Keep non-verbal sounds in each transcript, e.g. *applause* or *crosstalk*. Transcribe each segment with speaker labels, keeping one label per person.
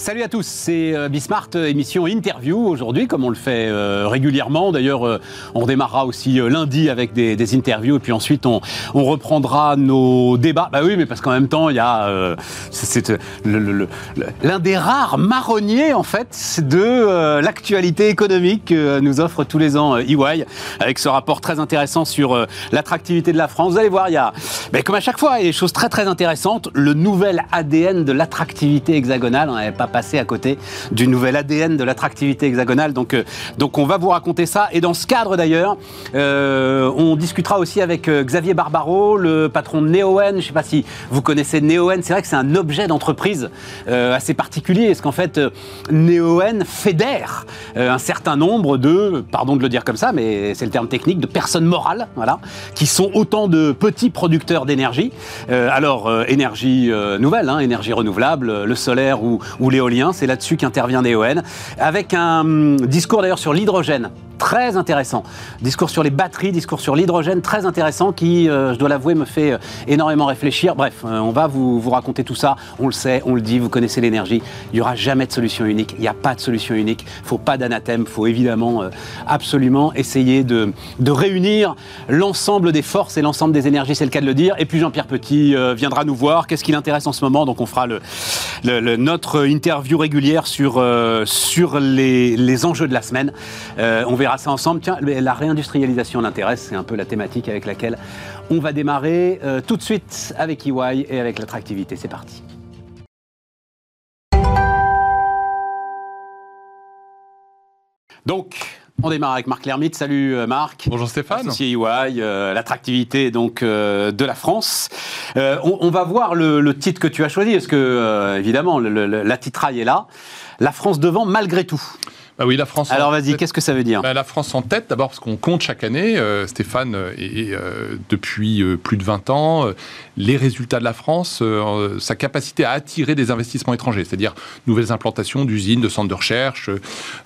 Speaker 1: Salut à tous, c'est euh, Bismart, euh, émission interview aujourd'hui, comme on le fait euh, régulièrement. D'ailleurs, on démarrera aussi lundi avec des, interviews, et puis ensuite on, reprendra nos débats. Bah oui, mais parce qu'en même temps, il y a c'est l'un des rares marronniers en fait de l'actualité économique que nous offre tous les ans EY, avec ce rapport très intéressant sur l'attractivité de la France. Vous allez voir, il y a, bah, comme à chaque fois, il y a des choses très très intéressantes. Le nouvel ADN de l'attractivité hexagonale, on n'avait pas passer à côté du nouvel ADN de l'attractivité hexagonale. Donc, euh, donc on va vous raconter ça. Et dans ce cadre d'ailleurs, euh, on discutera aussi avec euh, Xavier Barbaro, le patron de Neoen. Je ne sais pas si vous connaissez Neoen. C'est vrai que c'est un objet d'entreprise assez particulier. Est-ce qu'en fait, Neoen fédère un certain nombre de, pardon de le dire comme ça, mais c'est le terme technique, de personnes morales, voilà, qui sont autant de petits producteurs d'énergie. alors, énergie nouvelle, hein, énergie renouvelable, le solaire ou, ou C'est là-dessus qu'intervient Neoen, avec un hum, discours d'ailleurs sur l'hydrogène très intéressant. Discours sur les batteries, discours sur l'hydrogène, très intéressant qui, euh, je dois l'avouer, me fait euh, énormément réfléchir. Bref, euh, on va vous, raconter tout ça. On le sait, on le dit, vous connaissez l'énergie. Il n'y aura jamais de solution unique. Il n'y a pas de solution unique. Il ne faut pas d'anathème. Il faut évidemment absolument essayer de, réunir l'ensemble des forces et l'ensemble des énergies, c'est le cas de le dire. Et puis Jean-Pierre Petit viendra nous voir. Qu'est-ce qui l'intéresse en ce moment? Donc on fera le, notre interview régulière sur, sur les, les, enjeux de la semaine. on verra ça ensemble. Tiens, la réindustrialisation l'intéresse, c'est un peu la thématique avec laquelle on va démarrer euh, tout de suite avec EY et avec l'attractivité. C'est parti. Donc, on démarre avec Marc Lermite. Salut euh, Marc.
Speaker 2: Bonjour Stéphane.
Speaker 1: Associé EY, euh, l'attractivité donc de la France. on, va voir le, titre que tu as choisi, parce que évidemment la titraille est là. La France devant malgré tout.
Speaker 2: Ah oui, la France.
Speaker 1: Alors vas-y, qu'est-ce que ça veut dire
Speaker 2: bah, La France en tête, d'abord parce qu'on compte chaque année, euh, Stéphane, et, euh, depuis euh, plus de 20 ans, les résultats de la France, sa capacité à attirer des investissements étrangers, c'est-à-dire nouvelles implantations d'usines, de centres de recherche,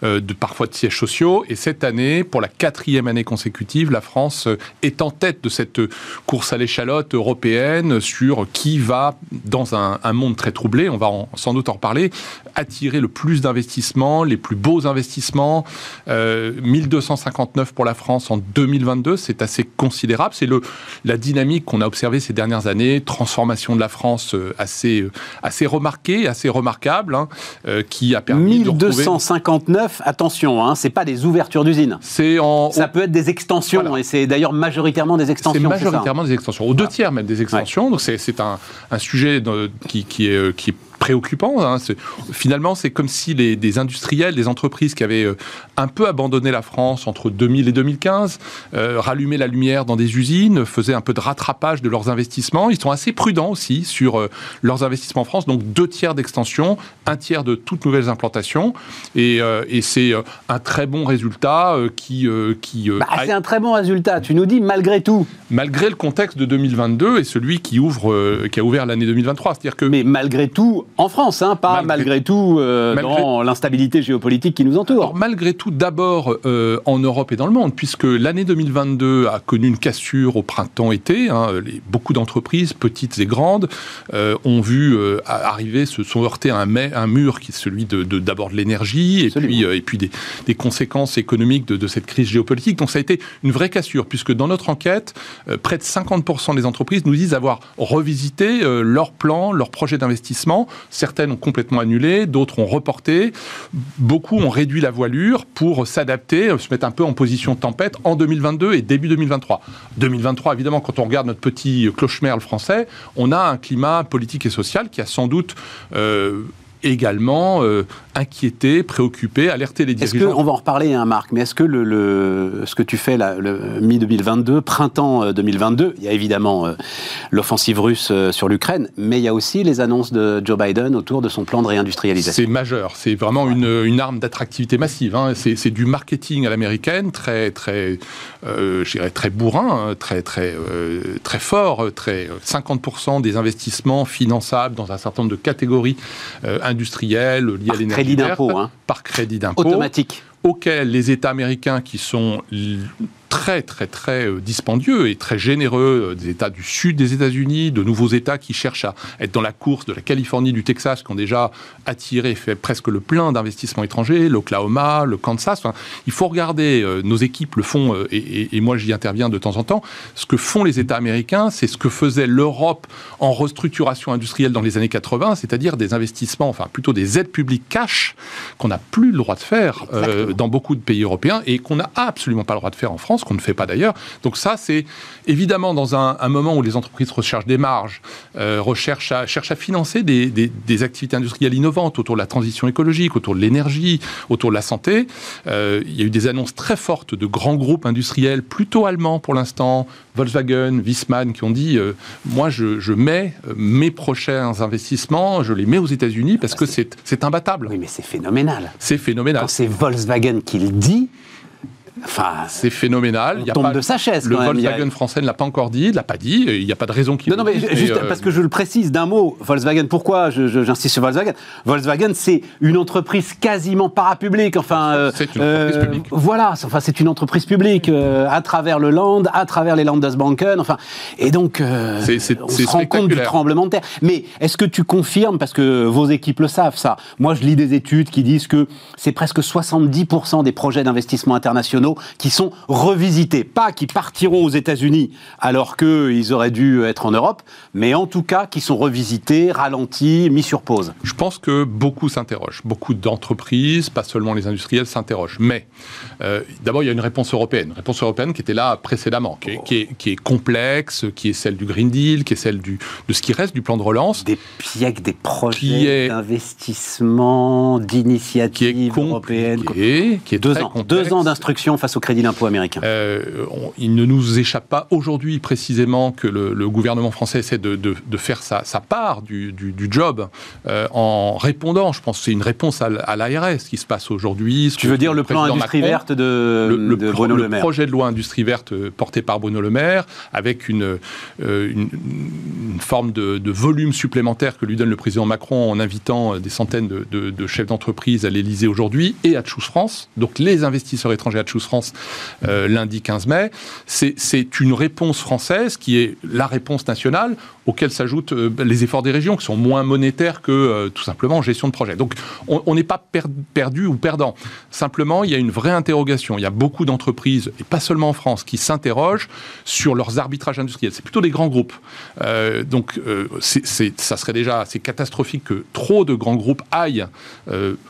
Speaker 2: de parfois de sièges sociaux. Et cette année, pour la quatrième année consécutive, la France est en tête de cette course à l'échalote européenne sur qui va, dans un, un monde très troublé, on va sans doute en reparler, attirer le plus d'investissements, les plus beaux investissements investissement, 1259 euh, pour la France en 2022, c'est assez considérable. C'est la dynamique qu'on a observée ces dernières années, transformation de la France euh, assez euh, assez remarquée, assez remarquable, hein, qui a permis
Speaker 1: 1259, attention, hein, c'est pas des ouvertures d'usines. C'est en ça peut être des extensions et c'est d'ailleurs majoritairement des extensions.
Speaker 2: C'est majoritairement des extensions, aux deux tiers même des extensions. Donc c'est un, un sujet qui, qui est qui est préoccupant. Hein. Finalement, c'est comme si les, des industriels, des entreprises qui avaient euh, un peu abandonné la France entre 2000 et 2015, euh, rallumaient la lumière dans des usines, faisaient un peu de rattrapage de leurs investissements. Ils sont assez prudents aussi sur euh, leurs investissements en France. Donc deux tiers d'extension, un tiers de toutes nouvelles implantations. Et, et c'est un très bon résultat qui... qui
Speaker 1: bah, C'est un très bon résultat. Tu nous dis malgré tout.
Speaker 2: Malgré le contexte de 2022 et celui qui, ouvre, qui a ouvert l'année 2023. C'est-à-dire que...
Speaker 1: Mais malgré tout, en France, hein, pas malgré, tout euh, dans l'instabilité géopolitique qui nous entoure.
Speaker 2: malgré tout, d'abord euh, en Europe et dans le monde, puisque l'année 2022 a connu une cassure au printemps-été. Hein, beaucoup d'entreprises, petites et grandes, euh, ont vu arriver, se sont heurtés à un, mur qui est celui de d'abord de, l'énergie et puis, et puis des, conséquences économiques de, de, cette crise géopolitique. Donc ça a été une vraie cassure, puisque dans notre enquête, près de 50% des entreprises nous disent avoir revisité leur plan, leur projet d'investissement Certaines ont complètement annulé, d'autres ont reporté. Beaucoup ont réduit la voilure pour s'adapter, se mettre un peu en position tempête en 2022 et début 2023. 2023, évidemment, quand on regarde notre petit clochemerle français, on a un climat politique et social qui a sans doute euh, également euh, inquiéter, préoccuper, alerter les dirigeants.
Speaker 1: Que, on va en reparler, hein, Marc, mais est-ce que le, ce que tu fais là, le mi-2022, printemps 2022, euh, il y a évidemment euh, l'offensive russe sur l'Ukraine, mais il y a aussi les annonces de Joe Biden autour de son plan de réindustrialisation?
Speaker 2: C'est majeur, c'est vraiment une, une, arme d'attractivité massive. Hein. C'est du marketing à l'américaine, très, très, dirais très bourrin, hein, très, très, très fort, très 50% des investissements finançables dans un certain nombre de catégories industrielles liées à l'énergie
Speaker 1: crédit d'impôt. Hein.
Speaker 2: Par crédit d'impôt.
Speaker 1: Automatique.
Speaker 2: Auquel les États américains qui sont très très très dispendieux et très généreux des États du sud des États-Unis, de nouveaux États qui cherchent à être dans la course de la Californie, du Texas, qui ont déjà attiré, fait presque le plein d'investissements étrangers, l'Oklahoma, le Kansas. il faut regarder, nos équipes le font, et, et moi j'y interviens de temps en temps, ce que font les États américains, c'est ce que faisait l'Europe en restructuration industrielle dans les années 80, c'est-à-dire des investissements, enfin plutôt des aides publiques cash qu'on n'a plus le droit de faire euh, dans beaucoup de pays européens et qu'on n'a absolument pas le droit de faire en France, qu'on ne fait pas d'ailleurs. Donc ça, c'est évidemment dans un, moment où les entreprises recherchent des marges, euh, recherchent à, cherchent à financer des, des, activités industrielles innovantes autour de la transition écologique, autour de l'énergie, autour de la santé. Euh, il y a eu des annonces très fortes de grands groupes industriels, plutôt allemands pour l'instant, Volkswagen, Wiesmann, qui ont dit moi, je, je mets mes prochains investissements, je les mets aux États-Unis parce que c'est imbattable.
Speaker 1: Oui, mais c'est phénoménal.
Speaker 2: C'est phénoménal.
Speaker 1: Quand c'est Volkswagen qui le dit,
Speaker 2: Enfin, c'est phénoménal.
Speaker 1: il y a tombe de sa chaise.
Speaker 2: Le Volkswagen français ne l'a pas encore dit, ne l'a pas dit. Il n'y a pas de raison qu'il.
Speaker 1: Non, non, mais juste euh, parce que je le précise d'un mot. Volkswagen. Pourquoi j'insiste sur Volkswagen? Volkswagen, c'est une entreprise quasiment parapublique. Enfin,
Speaker 2: c'est une entreprise euh, publique.
Speaker 1: Voilà. Enfin, c'est une entreprise publique euh, à travers le Land, à travers les Landesbanken. Enfin, et donc, on se rend compte du tremblement de terre. Mais est-ce que tu confirmes parce que vos équipes le savent ça? Moi, je lis des études qui disent que c'est presque 70% des projets d'investissement internationaux qui sont revisités. Pas qui partiront aux États-Unis alors qu'ils auraient dû être en Europe, mais en tout cas qui sont revisités, ralentis, mis sur pause.
Speaker 2: Je pense que beaucoup s'interrogent. Beaucoup d'entreprises, pas seulement les industriels, s'interrogent. Mais euh, d'abord, il y a une réponse européenne. Une réponse européenne qui était là précédemment, qui est, qui est, complexe, qui est celle du Green Deal, qui est celle du, de ce qui reste du plan de relance.
Speaker 1: Des pièges, des projets d'investissement, d'initiatives européennes.
Speaker 2: Qui est, qui est
Speaker 1: deux ans, deux ans d'instruction face au crédit d'impôt américain?
Speaker 2: Euh, Il ne nous échappe pas aujourd'hui précisément que le, gouvernement français essaie de, de, faire sa, sa, part du, du, job euh, en répondant. Je pense que c'est une réponse à, l'ARS qui se passe aujourd'hui.
Speaker 1: Tu veux dire le, plan industrie verte de, le, Bruno Le Maire
Speaker 2: Le projet de loi industrie verte euh, porté par Bruno Le Maire avec une, une, forme de, volume supplémentaire que lui donne le président Macron en invitant des centaines de, chefs d'entreprise à l'Elysée aujourd'hui et à Choose France. Donc les investisseurs étrangers à Choose France euh, lundi 15 mai. C'est une réponse française qui est la réponse nationale auquel s'ajoutent euh, les efforts des régions qui sont moins monétaires que euh, tout simplement gestion de projet. Donc on n'est pas perdu ou perdant. Simplement, il y a une vraie interrogation. Il y a beaucoup d'entreprises, et pas seulement en France, qui s'interrogent sur leurs arbitrages industriels. C'est plutôt des grands groupes. donc ça serait déjà assez catastrophique que trop de grands groupes aillent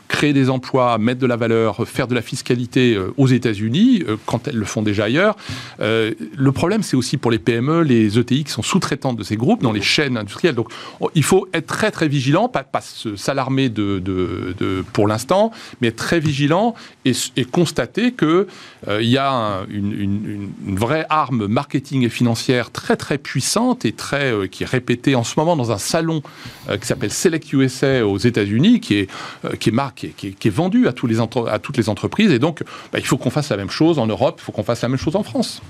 Speaker 2: créer des emplois, mettre de la valeur, faire de la fiscalité aux États-Unis euh, quand elles le font déjà ailleurs. Euh, le problème, c'est aussi pour les PME, les ETI qui sont sous-traitantes de ces groupes dans les chaînes industrielles. Donc, il faut être très très vigilant, pas, s'alarmer pour l'instant, mais être très vigilant et, constater que euh, y a une, vraie arme marketing et financière très très puissante et très qui est répétée en ce moment dans un salon qui s'appelle Select USA aux États-Unis, qui est qui est marqué, qui vendu à toutes les entreprises. Et donc, bah, il faut qu'on fasse la même chose en Europe, il faut qu'on fasse la même chose en France.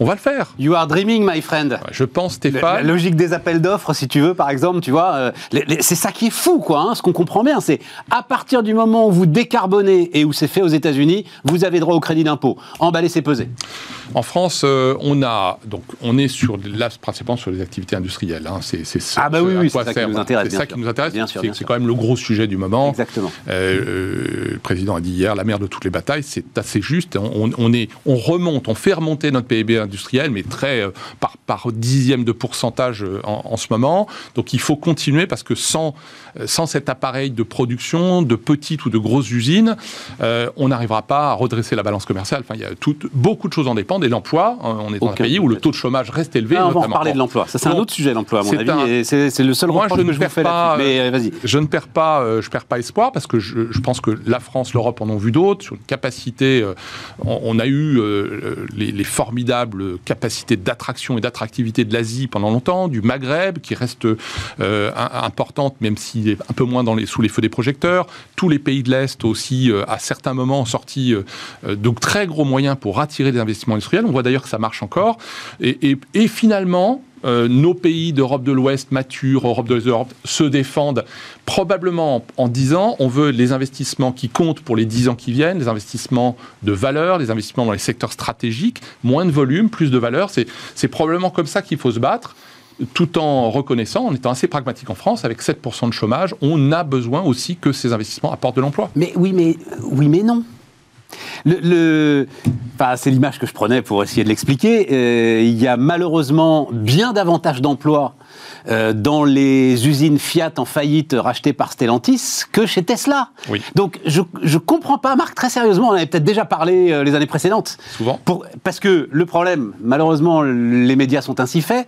Speaker 2: On va le faire.
Speaker 1: You are dreaming, my friend.
Speaker 2: Je pense, Stéphane.
Speaker 1: La logique des appels d'offres, si tu veux, par exemple, tu vois, euh, c'est ça qui est fou, quoi. Hein, ce qu'on comprend bien, c'est à partir du moment où vous décarbonez et où c'est fait aux États-Unis, vous avez droit au crédit d'impôt. Emballer, c'est peser.
Speaker 2: En France, euh, on a donc on est sur là principalement sur les activités industrielles. Hein. C'est
Speaker 1: ah bah oui, oui c'est ça qui nous intéresse.
Speaker 2: C'est ça qui nous intéresse. C'est quand même le gros sujet du moment.
Speaker 1: Exactement.
Speaker 2: Euh, le président a dit hier la mère de toutes les batailles. C'est assez juste. On, est on remonte, on fait remonter notre PIB industriel, mais très euh, par par dixième de pourcentage en, en, ce moment. Donc il faut continuer parce que sans sans cet appareil de production de petites ou de grosses usines, on n'arrivera pas à redresser la balance commerciale. Enfin, il y a tout, beaucoup de choses en dépendent et l'emploi. On est dans un pays où le taux de chômage reste élevé.
Speaker 1: Ah, on va en parler de l'emploi. Ça, c'est un autre sujet, l'emploi, à mon avis. C'est le seul Moi, je que je vous fais pas, Mais euh, vas-y.
Speaker 2: Je ne perds pas, euh, je perds pas espoir parce que je, je pense que la France, l'Europe en ont vu d'autres sur une capacité. Euh, on, a eu les, les, formidables capacités d'attraction et d'attractivité de l'Asie pendant longtemps, du Maghreb qui reste importante, même s'il est un peu moins sous les feux des projecteurs. Tous les pays de l'Est aussi, à certains moments, ont sorti de très gros moyens pour attirer des investissements on voit d'ailleurs que ça marche encore. Et, finalement, euh, nos pays d'Europe de l'Ouest matures, Europe de l'Europe, se défendent probablement en disant on veut les investissements qui comptent pour les 10 ans qui viennent, les investissements de valeur, les investissements dans les secteurs stratégiques, moins de volume, plus de valeur. C'est probablement comme ça qu'il faut se battre tout en reconnaissant, en étant assez pragmatique en France, avec 7% de chômage, on a besoin aussi que ces investissements apportent de l'emploi.
Speaker 1: Mais oui, mais oui, mais non. Le, c'est l'image que je prenais pour essayer de l'expliquer. Euh, il y a malheureusement bien davantage d'emplois euh, dans les usines Fiat en faillite rachetées par Stellantis que chez Tesla.
Speaker 2: Oui.
Speaker 1: Donc je ne comprends pas, Marc, très sérieusement, on avait peut-être déjà parlé euh, les années précédentes.
Speaker 2: Souvent.
Speaker 1: Pour, parce que le problème, malheureusement, les médias sont ainsi faits,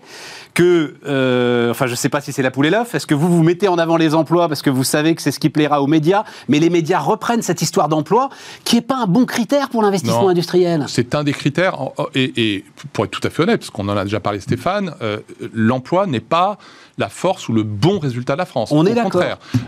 Speaker 1: que, euh, enfin, je ne sais pas si c'est la poule et l'œuf, est-ce que vous vous mettez en avant les emplois parce que vous savez que c'est ce qui plaira aux médias, mais les médias reprennent cette histoire d'emploi qui n'est pas un bon critère pour l'investissement industriel?
Speaker 2: C'est un des critères, et, pour être tout à fait honnête, parce qu'on en a déjà parlé Stéphane, euh, l'emploi n'est pas la force ou le bon résultat de la France.
Speaker 1: On est d'accord.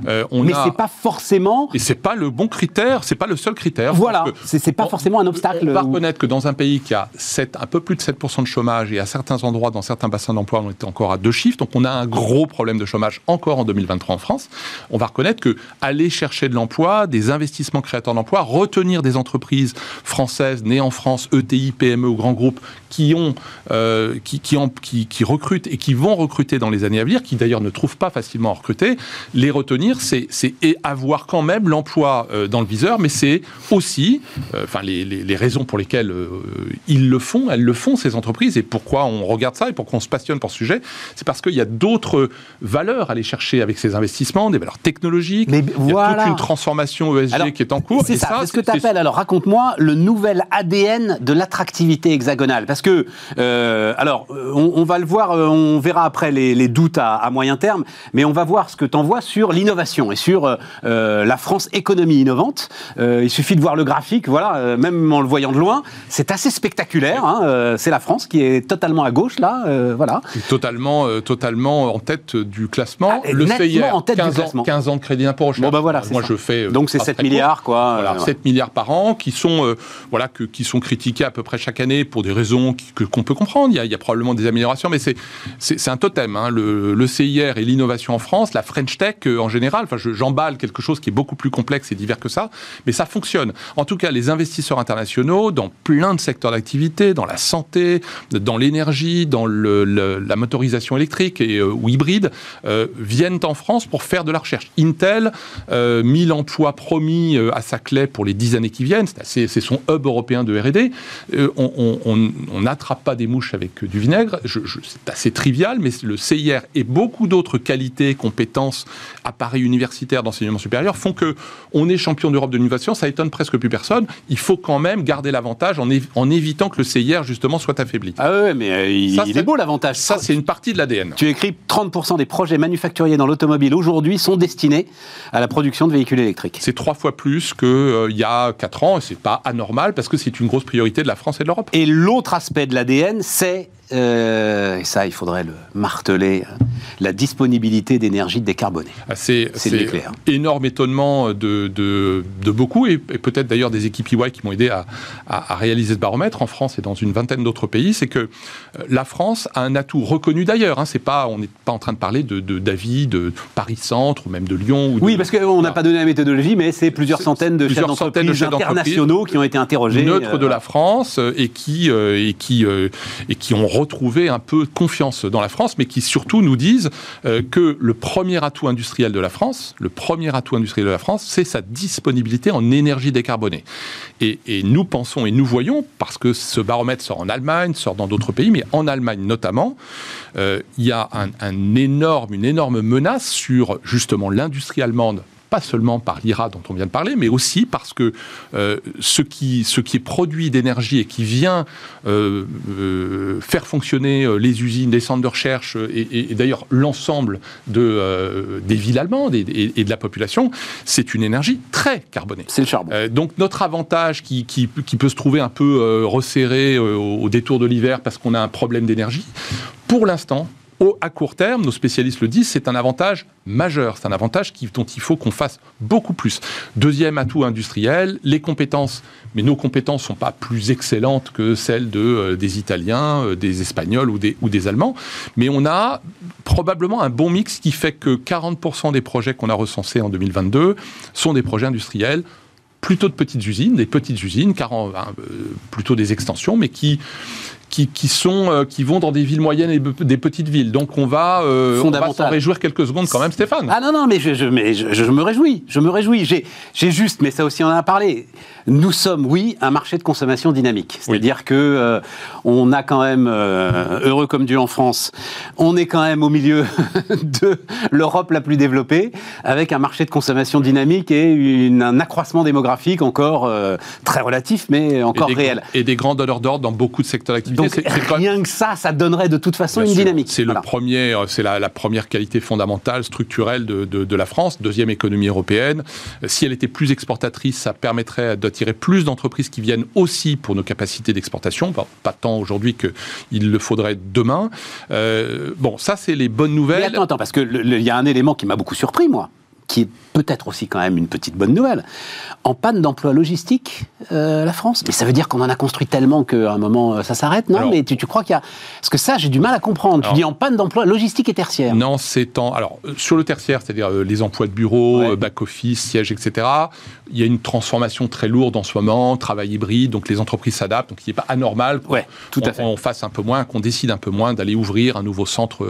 Speaker 2: Euh,
Speaker 1: mais ce c'est pas forcément.
Speaker 2: Et c'est pas le bon critère, c'est pas le seul critère.
Speaker 1: Voilà, c'est pas forcément un obstacle.
Speaker 2: On va reconnaître que dans un pays qui a 7, un peu plus de 7% de chômage et à certains endroits, dans certains bassins d'emploi, on encore à deux chiffres, donc on a un gros problème de chômage encore en 2023 en France. On va reconnaître que aller chercher de l'emploi, des investissements créateurs d'emploi, retenir des entreprises françaises nées en France, ETI, PME ou grands groupes qui ont, euh, qui, qui, recrutent et qui vont recruter dans les années à venir qui d'ailleurs ne trouvent pas facilement à recruter, les retenir, c'est avoir quand même l'emploi euh, dans le viseur, mais c'est aussi, euh, enfin, les, les, raisons pour lesquelles ils le font, elles le font, ces entreprises, et pourquoi on regarde ça et pourquoi on se passionne pour ce sujet, c'est parce qu'il y a d'autres valeurs à aller chercher avec ces investissements, des valeurs technologiques,
Speaker 1: mais il y a
Speaker 2: toute une transformation ESG qui est en cours.
Speaker 1: C'est ça, ce que tu appelles, alors raconte-moi le nouvel ADN de l'attractivité hexagonale, parce que, alors, on, va le voir, on verra après les, les doutes à à, moyen terme, mais on va voir ce que tu envoies sur l'innovation et sur euh, euh, la France économie innovante. Euh, il suffit de voir le graphique, voilà, même en le voyant de loin, c'est assez spectaculaire. Hein, c'est la France qui est totalement à gauche là, voilà.
Speaker 2: Totalement, totalement en tête du classement.
Speaker 1: Ah, le CIR,
Speaker 2: en tête 15
Speaker 1: du classement.
Speaker 2: Ans, 15 ans de crédit d'impôt
Speaker 1: Bon bah voilà,
Speaker 2: moi je fais.
Speaker 1: Donc c'est 7 milliards quoi.
Speaker 2: Voilà, 7 milliards par an qui sont voilà que, qui sont critiqués à peu près chaque année pour des raisons qu'on peut comprendre. Il y, a, il y, a, probablement des améliorations, mais c'est un totem. Hein, le, le CIR et l'innovation en France, la French Tech euh, en général, enfin j'emballe quelque chose qui est beaucoup plus complexe et divers que ça, mais ça fonctionne. En tout cas, les investisseurs internationaux, dans plein de secteurs d'activité, dans la santé, dans l'énergie, dans le, la motorisation électrique et, euh, ou hybride, euh, viennent en France pour faire de la recherche. Intel, 1000 emplois promis à Saclay pour les 10 années qui viennent, c'est son hub européen de R&D. on n'attrape pas des mouches avec du vinaigre, c'est assez trivial, mais le CIR est beaucoup d'autres qualités, compétences, appareils universitaires d'enseignement supérieur font que on est champion d'Europe de l'innovation. Ça étonne presque plus personne. Il faut quand même garder l'avantage en, évitant que le CIR justement soit affaibli.
Speaker 1: Ah ouais, mais euh, il, est beau l'avantage.
Speaker 2: Ça, c'est une partie de l'ADN.
Speaker 1: Tu écris 30% des projets manufacturiers dans l'automobile aujourd'hui sont destinés à la production de véhicules électriques.
Speaker 2: C'est trois fois plus qu'il euh, y a quatre ans. Et c'est pas anormal parce que c'est une grosse priorité de la France et de l'Europe.
Speaker 1: Et l'autre aspect de l'ADN, c'est euh, et ça, il faudrait le marteler, la disponibilité d'énergie décarbonée.
Speaker 2: Ah, c'est énorme étonnement de, de, de beaucoup, et, peut-être d'ailleurs des équipes EY qui m'ont aidé à, à, réaliser ce baromètre en France et dans une vingtaine d'autres pays, c'est que euh, la France a un atout reconnu d'ailleurs. Hein, c'est pas, on n'est pas en train de parler de d'avis de, Paris Centre ou même de Lyon. Ou
Speaker 1: oui, parce qu'on n'a pas donné la méthodologie, mais c'est plusieurs centaines de chefs d'entreprise internationaux qui ont été interrogés.
Speaker 2: Neutres de euh, la France et qui, et qui, et qui ont retrouver un peu confiance dans la France, mais qui surtout nous disent euh, que le premier atout industriel de la France, le premier atout industriel de la France, c'est sa disponibilité en énergie décarbonée. Et, nous pensons et nous voyons, parce que ce baromètre sort en Allemagne, sort dans d'autres pays, mais en Allemagne notamment, euh, il y a une énorme menace sur justement l'industrie allemande pas seulement par l'IRA dont on vient de parler, mais aussi parce que euh, ce, qui, ce qui est produit d'énergie et qui vient euh, euh, faire fonctionner les usines, les centres de recherche et, d'ailleurs l'ensemble de, des villes allemandes et, de la population, c'est une énergie très carbonée.
Speaker 1: C'est le charbon.
Speaker 2: donc notre avantage qui, qui, peut se trouver un peu resserré au détour de l'hiver parce qu'on a un problème d'énergie, pour l'instant, au, à court terme, nos spécialistes le disent, c'est un avantage majeur. C'est un avantage qui, dont il faut qu'on fasse beaucoup plus. Deuxième atout industriel, les compétences. Mais nos compétences sont pas plus excellentes que celles de, euh, des Italiens, euh, des Espagnols ou des, ou des Allemands. Mais on a probablement un bon mix qui fait que 40% des projets qu'on a recensés en 2022 sont des projets industriels plutôt de petites usines, des petites usines, euh, plutôt des extensions, mais qui qui, sont, euh, qui vont dans des villes moyennes et des petites villes. Donc on va, euh, on va s'en réjouir quelques secondes quand même, Stéphane.
Speaker 1: Ah non, non, mais je, je, mais je, me réjouis. Je me réjouis. J'ai juste, mais ça aussi on en a parlé, nous sommes, oui, un marché de consommation dynamique. C'est-à-dire que euh, on a quand même, heureux comme Dieu en France, on est quand même au milieu *laughs* de l'Europe la plus développée, avec un marché de consommation dynamique et une, un accroissement démographique encore très relatif, mais encore réel.
Speaker 2: Et des grands donneurs d'ordre dans beaucoup de secteurs d'activité.
Speaker 1: Donc rien que ça, ça donnerait de toute façon une dynamique.
Speaker 2: C'est le premier, euh, c'est la, première qualité fondamentale, structurelle de, de, la France, deuxième économie européenne. Euh, si elle était plus exportatrice, ça permettrait d'attirer plus d'entreprises qui viennent aussi pour nos capacités d'exportation. pas tant aujourd'hui qu'il le faudrait demain. Euh, bon, ça c'est les bonnes nouvelles.
Speaker 1: Mais attends, attends, parce qu'il y a un élément qui m'a beaucoup surpris, moi qui est peut-être aussi quand même une petite bonne nouvelle. En panne d'emploi logistique, euh, la France. Mais ça veut dire qu'on en a construit tellement qu'à un moment, euh, ça s'arrête, non? Mais tu, crois qu'il y a... Parce que ça, j'ai du mal à comprendre. tu dis en panne d'emploi logistique et tertiaire.
Speaker 2: Non, c'est en... Alors, euh, sur le tertiaire, c'est-à-dire les emplois de bureau, back-office, siège, etc., il y a une transformation très lourde en ce moment, travail hybride, donc les entreprises s'adaptent, donc il n'est pas anormal qu'on
Speaker 1: tout à fait.
Speaker 2: on fasse un peu moins, qu'on décide un peu moins d'aller ouvrir un nouveau centre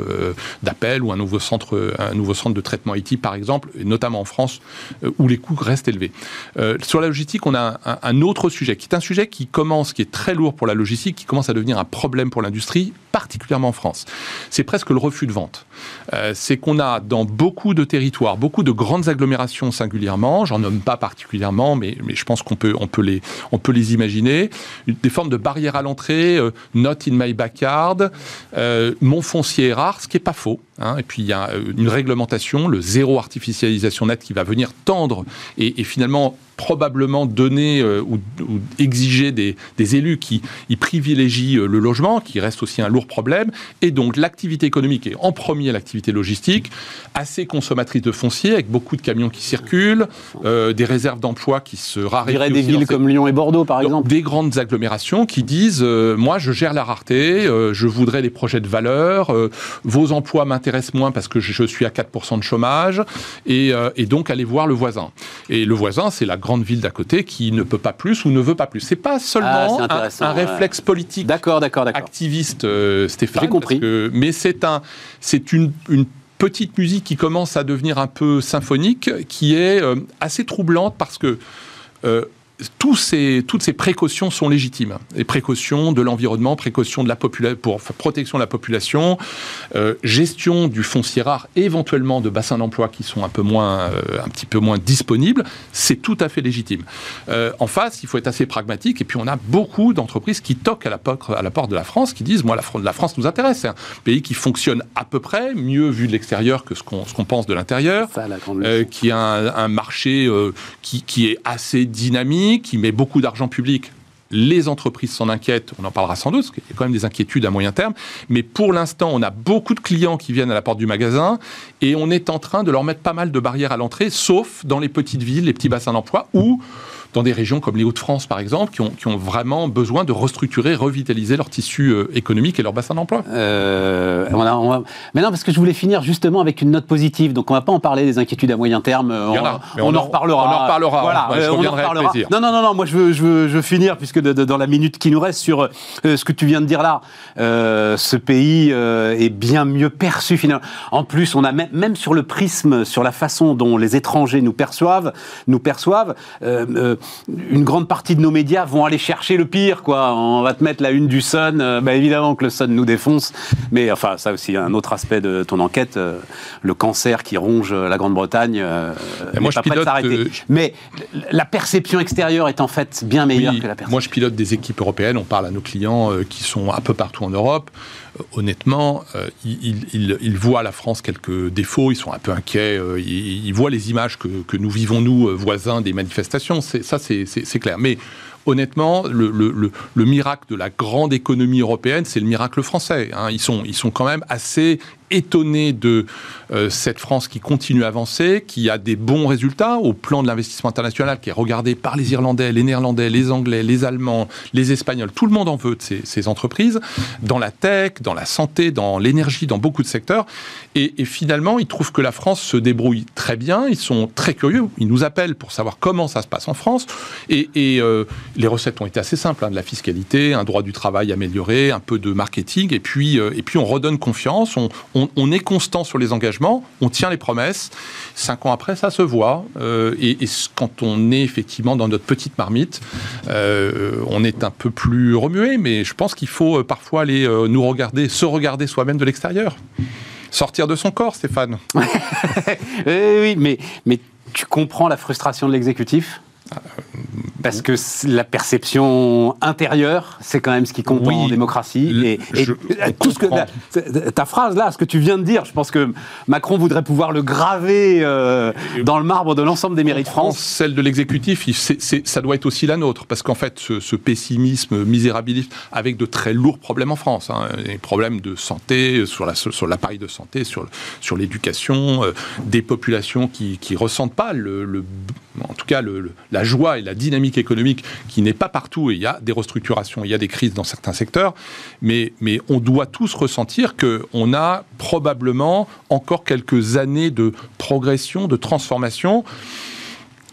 Speaker 2: d'appel ou un nouveau centre, un nouveau centre de traitement IT, par exemple, notamment en France, euh, où les coûts restent élevés. Euh, sur la logistique, on a un, autre sujet, qui est un sujet qui commence, qui est très lourd pour la logistique, qui commence à devenir un problème pour l'industrie, particulièrement en France. C'est presque le refus de vente. Euh, c'est qu'on a dans beaucoup de territoires, beaucoup de grandes agglomérations singulièrement, j'en nomme pas particulièrement, mais, je pense qu'on peut, les, on peut les imaginer, des formes de barrières à l'entrée, not in my backyard, mon foncier est rare, ce qui n'est pas faux. Hein. et puis il y a une réglementation, le zéro artificialisation nette qui va venir tendre et finalement probablement donner euh, ou, exiger des, élus qui y privilégient euh, le logement, qui reste aussi un lourd problème, et donc l'activité économique et en premier l'activité logistique, assez consommatrice de foncier, avec beaucoup de camions qui circulent, euh, des réserves d'emploi qui se raréfient.
Speaker 1: des villes comme Lyon et Bordeaux, par exemple.
Speaker 2: Des grandes agglomérations qui disent, moi je gère la rareté, je voudrais des projets de valeur, vos emplois m'intéressent moins parce que je, suis à 4% de chômage, et, et donc allez voir le voisin. Et le voisin, c'est la grande ville d'à côté qui ne peut pas plus ou ne veut pas plus. C'est pas seulement ah, un, réflexe politique
Speaker 1: d'accord, d'accord, d'accord.
Speaker 2: activiste, euh, Stéphane.
Speaker 1: J'ai compris.
Speaker 2: mais c'est un, c'est une, une petite musique qui commence à devenir un peu symphonique, qui est euh, assez troublante parce que euh, tous ces, toutes ces précautions sont légitimes. Les précautions de l'environnement, précautions de la pour protection de la population, euh, gestion du foncier rare, éventuellement de bassins d'emploi qui sont un peu moins, euh, un petit peu moins disponibles, c'est tout à fait légitime. Euh, en face, il faut être assez pragmatique. Et puis, on a beaucoup d'entreprises qui toquent à la, porte, à la porte de la France, qui disent, moi, la, la France nous intéresse. C'est un pays qui fonctionne à peu près, mieux vu de l'extérieur que ce qu'on pense de l'intérieur, qui a un, un marché qui, qui est assez dynamique qui met beaucoup d'argent public les entreprises s'en inquiètent, on en parlera sans doute, parce qu'il y a quand même des inquiétudes à moyen terme, mais pour l'instant, on a beaucoup de clients qui viennent à la porte du magasin et on est en train de leur mettre pas mal de barrières à l'entrée, sauf dans les petites villes, les petits bassins d'emploi, où dans des régions comme les Hauts-de-France, par exemple, qui ont, qui ont, vraiment besoin de restructurer, revitaliser leur tissu euh, économique et leur bassin d'emploi.
Speaker 1: Euh, on on Mais non, parce que je voulais finir justement avec une note positive. Donc, on va pas en parler des inquiétudes à moyen terme.
Speaker 2: On,
Speaker 1: on, en, reparlera.
Speaker 2: On en reparlera.
Speaker 1: Voilà, je on en reparlera. Non, non, non, non, moi, je veux, je veux, je veux finir, puisque dans la minute qui nous reste, sur euh, ce que tu viens de dire là. Euh, ce pays est bien mieux perçu, finalement. En plus, on a même, même sur le prisme, sur la façon dont les étrangers nous perçoivent, nous perçoivent, euh, une grande partie de nos médias vont aller chercher le pire, quoi. On va te mettre la une du Sun, euh, bah, évidemment que le Sun nous défonce, mais enfin, ça aussi, un autre aspect de ton enquête, euh, le cancer qui ronge la Grande-Bretagne, euh, moi, je pilote, Mais la perception extérieure est en fait bien meilleure que la perception.
Speaker 2: Moi, je pilote des équipes européennes, on parle à nos clients qui sont un peu partout en Europe honnêtement, ils, voient la France quelques défauts, ils sont un peu inquiets, ils, voient les images que, nous vivons, nous, voisins des manifestations. Ça, c'est clair. Mais honnêtement, le, le, miracle de la grande économie européenne, c'est le miracle français. Hein. Ils, ils sont quand même assez étonné de euh, cette France qui continue à avancer, qui a des bons résultats au plan de l'investissement international, qui est regardé par les Irlandais, les Néerlandais, les Anglais, les Allemands, les Espagnols. Tout le monde en veut de ces, ces entreprises, dans la tech, dans la santé, dans l'énergie, dans beaucoup de secteurs. Et, et, finalement, ils trouvent que la France se débrouille très bien. Ils sont très curieux. Ils nous appellent pour savoir comment ça se passe en France. Et, et euh, les recettes ont été assez simples hein, de la fiscalité, un droit du travail amélioré, un peu de marketing. Et puis, euh, et puis on redonne confiance. On, on, on est constant sur les engagements on tient les promesses. Cinq ans après, ça se voit. Euh, et, quand on est effectivement dans notre petite marmite, euh, on est un peu plus remué, mais je pense qu'il faut euh, parfois aller nous regarder, se regarder soi-même de l'extérieur. Sortir de son corps, Stéphane. *laughs*
Speaker 1: oui, mais, mais tu comprends la frustration de l'exécutif? Parce que la perception intérieure, c'est quand même ce qui compte en démocratie. et, tout ce que ta, phrase là, ce que tu viens de dire, je pense que Macron voudrait pouvoir le graver euh, dans le marbre de l'ensemble des mairies de France.
Speaker 2: Celle de l'exécutif, ça doit être aussi la nôtre, parce qu'en fait, ce, pessimisme misérabiliste, avec de très lourds problèmes en France, hein, des problèmes de santé sur l'appareil la, sur de santé, sur, sur l'éducation, euh, des populations qui, qui ressentent pas le, en tout cas le, la joie et la dynamique économique qui n'est pas partout, et il y a des restructurations, il y a des crises dans certains secteurs, mais, mais on doit tous ressentir qu'on a probablement encore quelques années de progression, de transformation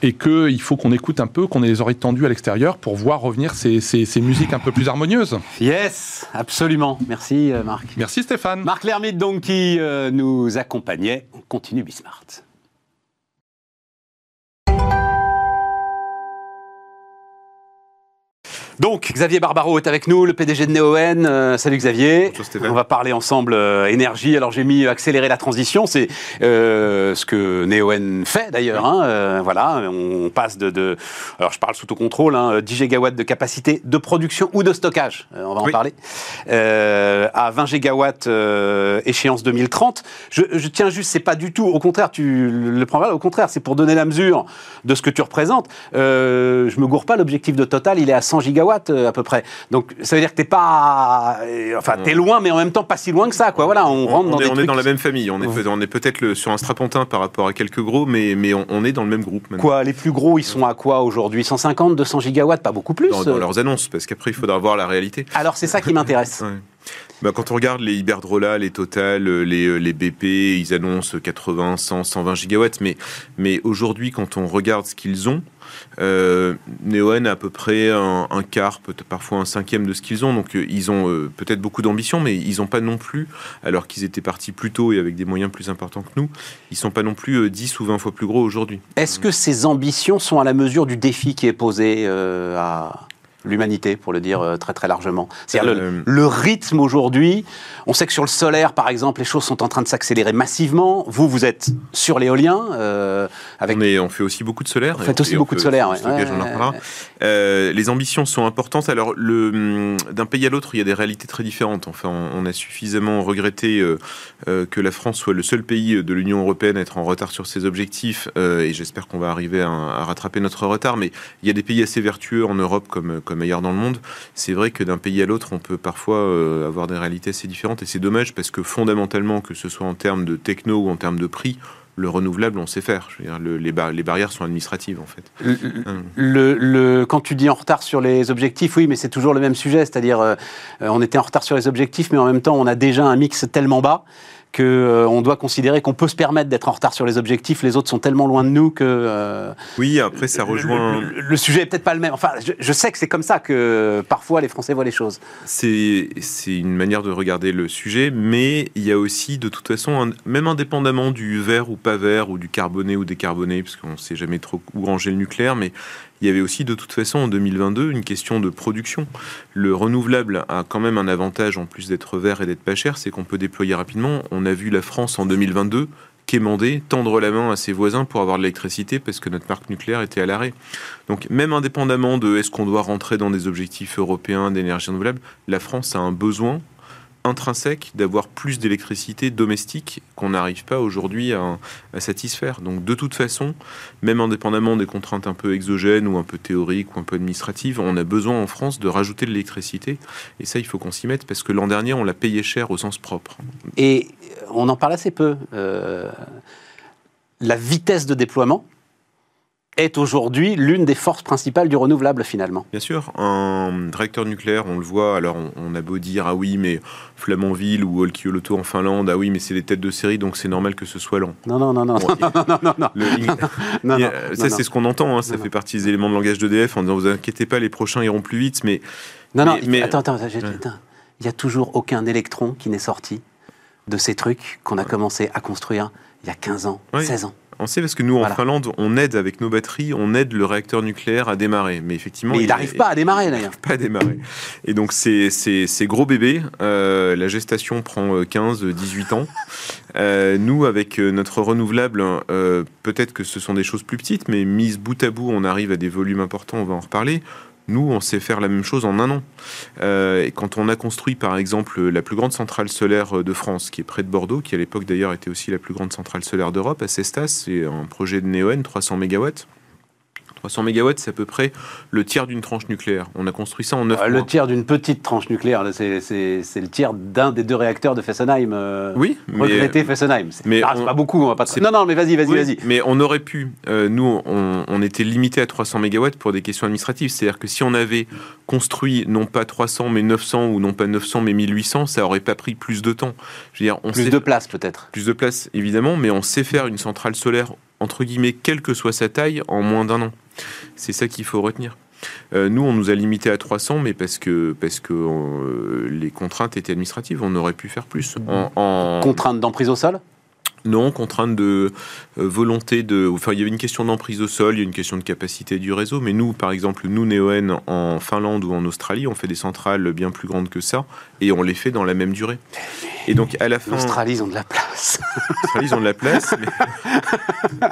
Speaker 2: et qu'il faut qu'on écoute un peu, qu'on ait les oreilles tendues à l'extérieur pour voir revenir ces, ces, musiques un peu plus harmonieuses.
Speaker 1: Yes, absolument. Merci euh, Marc.
Speaker 2: Merci Stéphane.
Speaker 1: Marc Lermite donc qui euh, nous accompagnait. On continue Bismart. Donc, Xavier Barbaro est avec nous, le PDG de Neoen. Euh, salut Xavier. On va parler ensemble euh, énergie. Alors, j'ai mis accélérer la transition. C'est euh, ce que Neoen fait d'ailleurs. Hein. voilà, on passe de, alors je parle sous tout contrôle, hein, 10 gigawatts de capacité de production ou de stockage. on va en parler. à 20 gigawatts échéance 2030. Je, je tiens juste, c'est pas du tout. Au contraire, tu le prends mal. Au contraire, c'est pour donner la mesure de ce que tu représentes. je me gourre pas. L'objectif de Total, il est à 100 gigawatts euh, à peu près. Donc ça veut dire que t'es pas, euh, enfin t'es loin, mais en même temps pas si loin que ça, quoi. Voilà, on, rentre dans
Speaker 3: est,
Speaker 1: on
Speaker 3: est dans la même famille. On est, on est peut-être sur un strapontin par rapport à quelques gros, mais mais on, est dans le même groupe.
Speaker 1: Quoi, les plus gros, ils sont à quoi aujourd'hui? 150, 200 gigawatts, pas beaucoup plus.
Speaker 3: Dans, leurs annonces, parce qu'après il faudra voir la réalité.
Speaker 1: Alors c'est ça qui m'intéresse. *laughs*
Speaker 3: Bah, quand on regarde les Iberdrola, les Total, les, les BP, ils annoncent 80, 100, 120 gigawatts. Mais, aujourd'hui, quand on regarde ce qu'ils ont, euh, Neoen a à peu près un, quart, peut-être parfois un cinquième de ce qu'ils ont. Donc euh, ils ont euh, peut-être beaucoup d'ambition, mais ils n'ont pas non plus, alors qu'ils étaient partis plus tôt et avec des moyens plus importants que nous, ils sont pas non plus 10 ou 20 fois plus gros aujourd'hui.
Speaker 1: Est-ce que ces ambitions sont à la mesure du défi qui est posé à l'humanité, pour le dire euh, très très largement. C'est-à-dire le, le, rythme aujourd'hui, on sait que sur le solaire, par exemple, les choses sont en train de s'accélérer massivement. Vous, vous êtes sur l'éolien.
Speaker 3: Euh, avec... on, on, fait aussi beaucoup de solaire.
Speaker 1: On fait aussi beaucoup de solaire, ouais.
Speaker 3: Euh, les ambitions sont importantes. Alors, hum, d'un pays à l'autre, il y a des réalités très différentes. Enfin, on, a suffisamment regretté euh, euh, que la France soit le seul pays de l'Union européenne à être en retard sur ses objectifs, et j'espère qu'on va arriver à, rattraper notre retard. Mais il y a des pays assez vertueux en Europe comme, comme ailleurs dans le monde. C'est vrai que d'un pays à l'autre, on peut parfois avoir des réalités assez différentes et c'est dommage parce que fondamentalement, que ce soit en termes de techno ou en termes de prix, le renouvelable, on sait faire. Je veux dire, les, les, barrières sont administratives, en fait.
Speaker 1: Le, quand tu dis en retard sur les objectifs, oui, mais c'est toujours le même sujet. C'est-à-dire, euh, on était en retard sur les objectifs, mais en même temps, on a déjà un mix tellement bas qu'on euh, doit considérer qu'on peut se permettre d'être en retard sur les objectifs. Les autres sont tellement loin de nous que. Euh,
Speaker 3: oui, après, ça rejoint.
Speaker 1: Le, sujet est peut-être pas le même. Enfin, je, sais que c'est comme ça que parfois les Français voient les choses.
Speaker 3: C'est une manière de regarder le sujet, mais il y a aussi, de toute façon, même indépendamment du vert ou pas vert, ou du carboné ou décarboné, parce qu'on ne sait jamais trop où ranger le nucléaire, mais il y avait aussi de toute façon en 2022 une question de production. Le renouvelable a quand même un avantage en plus d'être vert et d'être pas cher, c'est qu'on peut déployer rapidement. On a vu la France en 2022 quémander, tendre la main à ses voisins pour avoir de l'électricité parce que notre parc nucléaire était à l'arrêt. Donc même indépendamment de est-ce qu'on doit rentrer dans des objectifs européens d'énergie renouvelable, la France a un besoin intrinsèque d'avoir plus d'électricité domestique qu'on n'arrive pas aujourd'hui à, satisfaire. Donc de toute façon, même indépendamment des contraintes un peu exogènes ou un peu théoriques ou un peu administratives, on a besoin en France de rajouter de l'électricité. Et ça, il faut qu'on s'y mette parce que l'an dernier, on l'a payé cher au sens propre.
Speaker 1: Et on en parle assez peu. Euh, la vitesse de déploiement est aujourd'hui l'une des forces principales du renouvelable finalement.
Speaker 3: Bien sûr, un réacteur nucléaire, on le voit, alors on, a beau dire, ah oui, mais Flamanville ou Olkioluoto en Finlande, ah oui, mais c'est des têtes de série, donc c'est normal que ce soit lent.
Speaker 1: Non, non, non, non, *laughs* non, non,
Speaker 3: non, *laughs* Ça, c'est ce qu'on entend, hein, ça fait partie des éléments de langage d'EDF en disant, vous inquiétez pas, les prochains iront plus vite, mais...
Speaker 1: Non, non, mais, attends, attends, il n'y a toujours aucun électron qui n'est sorti de ces trucs qu'on a commencé à construire il y a 15 ans, 16 ans.
Speaker 3: On sait parce que nous, en Finlande, on aide avec nos batteries, on aide le réacteur nucléaire à démarrer. Mais effectivement.
Speaker 1: il n'arrive pas à démarrer d'ailleurs.
Speaker 3: Pas à démarrer. Et donc, c'est gros bébé. Euh, la gestation prend 15-18 euh, ans. Euh, nous, avec notre renouvelable, peut-être que ce sont des choses plus petites, mais mises bout à bout, on arrive à des volumes importants, on va en reparler. Nous, on sait faire la même chose en un an. Euh, quand on a construit, par exemple, la plus grande centrale solaire de France, qui est près de Bordeaux, qui à l'époque d'ailleurs était aussi la plus grande centrale solaire d'Europe, à Cestas, c'est un projet de Neoen, 300 MW. 300 MW, c'est à peu près le tiers d'une tranche nucléaire. On a construit ça en 9 mois.
Speaker 1: Le tiers d'une petite tranche nucléaire, c'est le tiers d'un des deux réacteurs de Fessenheim. Euh,
Speaker 3: oui,
Speaker 1: regretté Fessenheim. Mais ah, pas beaucoup, on va pas. Non, non, mais vas-y, vas-y, vas-y.
Speaker 3: Mais on aurait pu. Euh, nous, on, était limité à 300 MW pour des questions administratives. C'est-à-dire que si on avait construit non pas 300 mais 900 ou non pas 900 mais 1800, ça aurait pas pris plus de temps.
Speaker 1: Je veux dire, on plus de place peut-être.
Speaker 3: Plus de place évidemment, mais on sait faire une centrale solaire entre guillemets, quelle que soit sa taille, en moins d'un an. C'est ça qu'il faut retenir. Euh, nous, on nous a limité à 300, mais parce que, parce que euh, les contraintes étaient administratives, on aurait pu faire plus.
Speaker 1: En, Contraintes d'emprise au sol?
Speaker 3: Non, contrainte de euh, volonté de. Enfin, il y avait une question d'emprise au sol, il y a une question de capacité du réseau, mais nous, par exemple, nous, Neoen, en Finlande ou en Australie, on fait des centrales bien plus grandes que ça, et on les fait dans la même durée.
Speaker 1: Et donc, à la fin. L'Australie, ils ont de la place.
Speaker 3: L'Australie, ils ont de la place,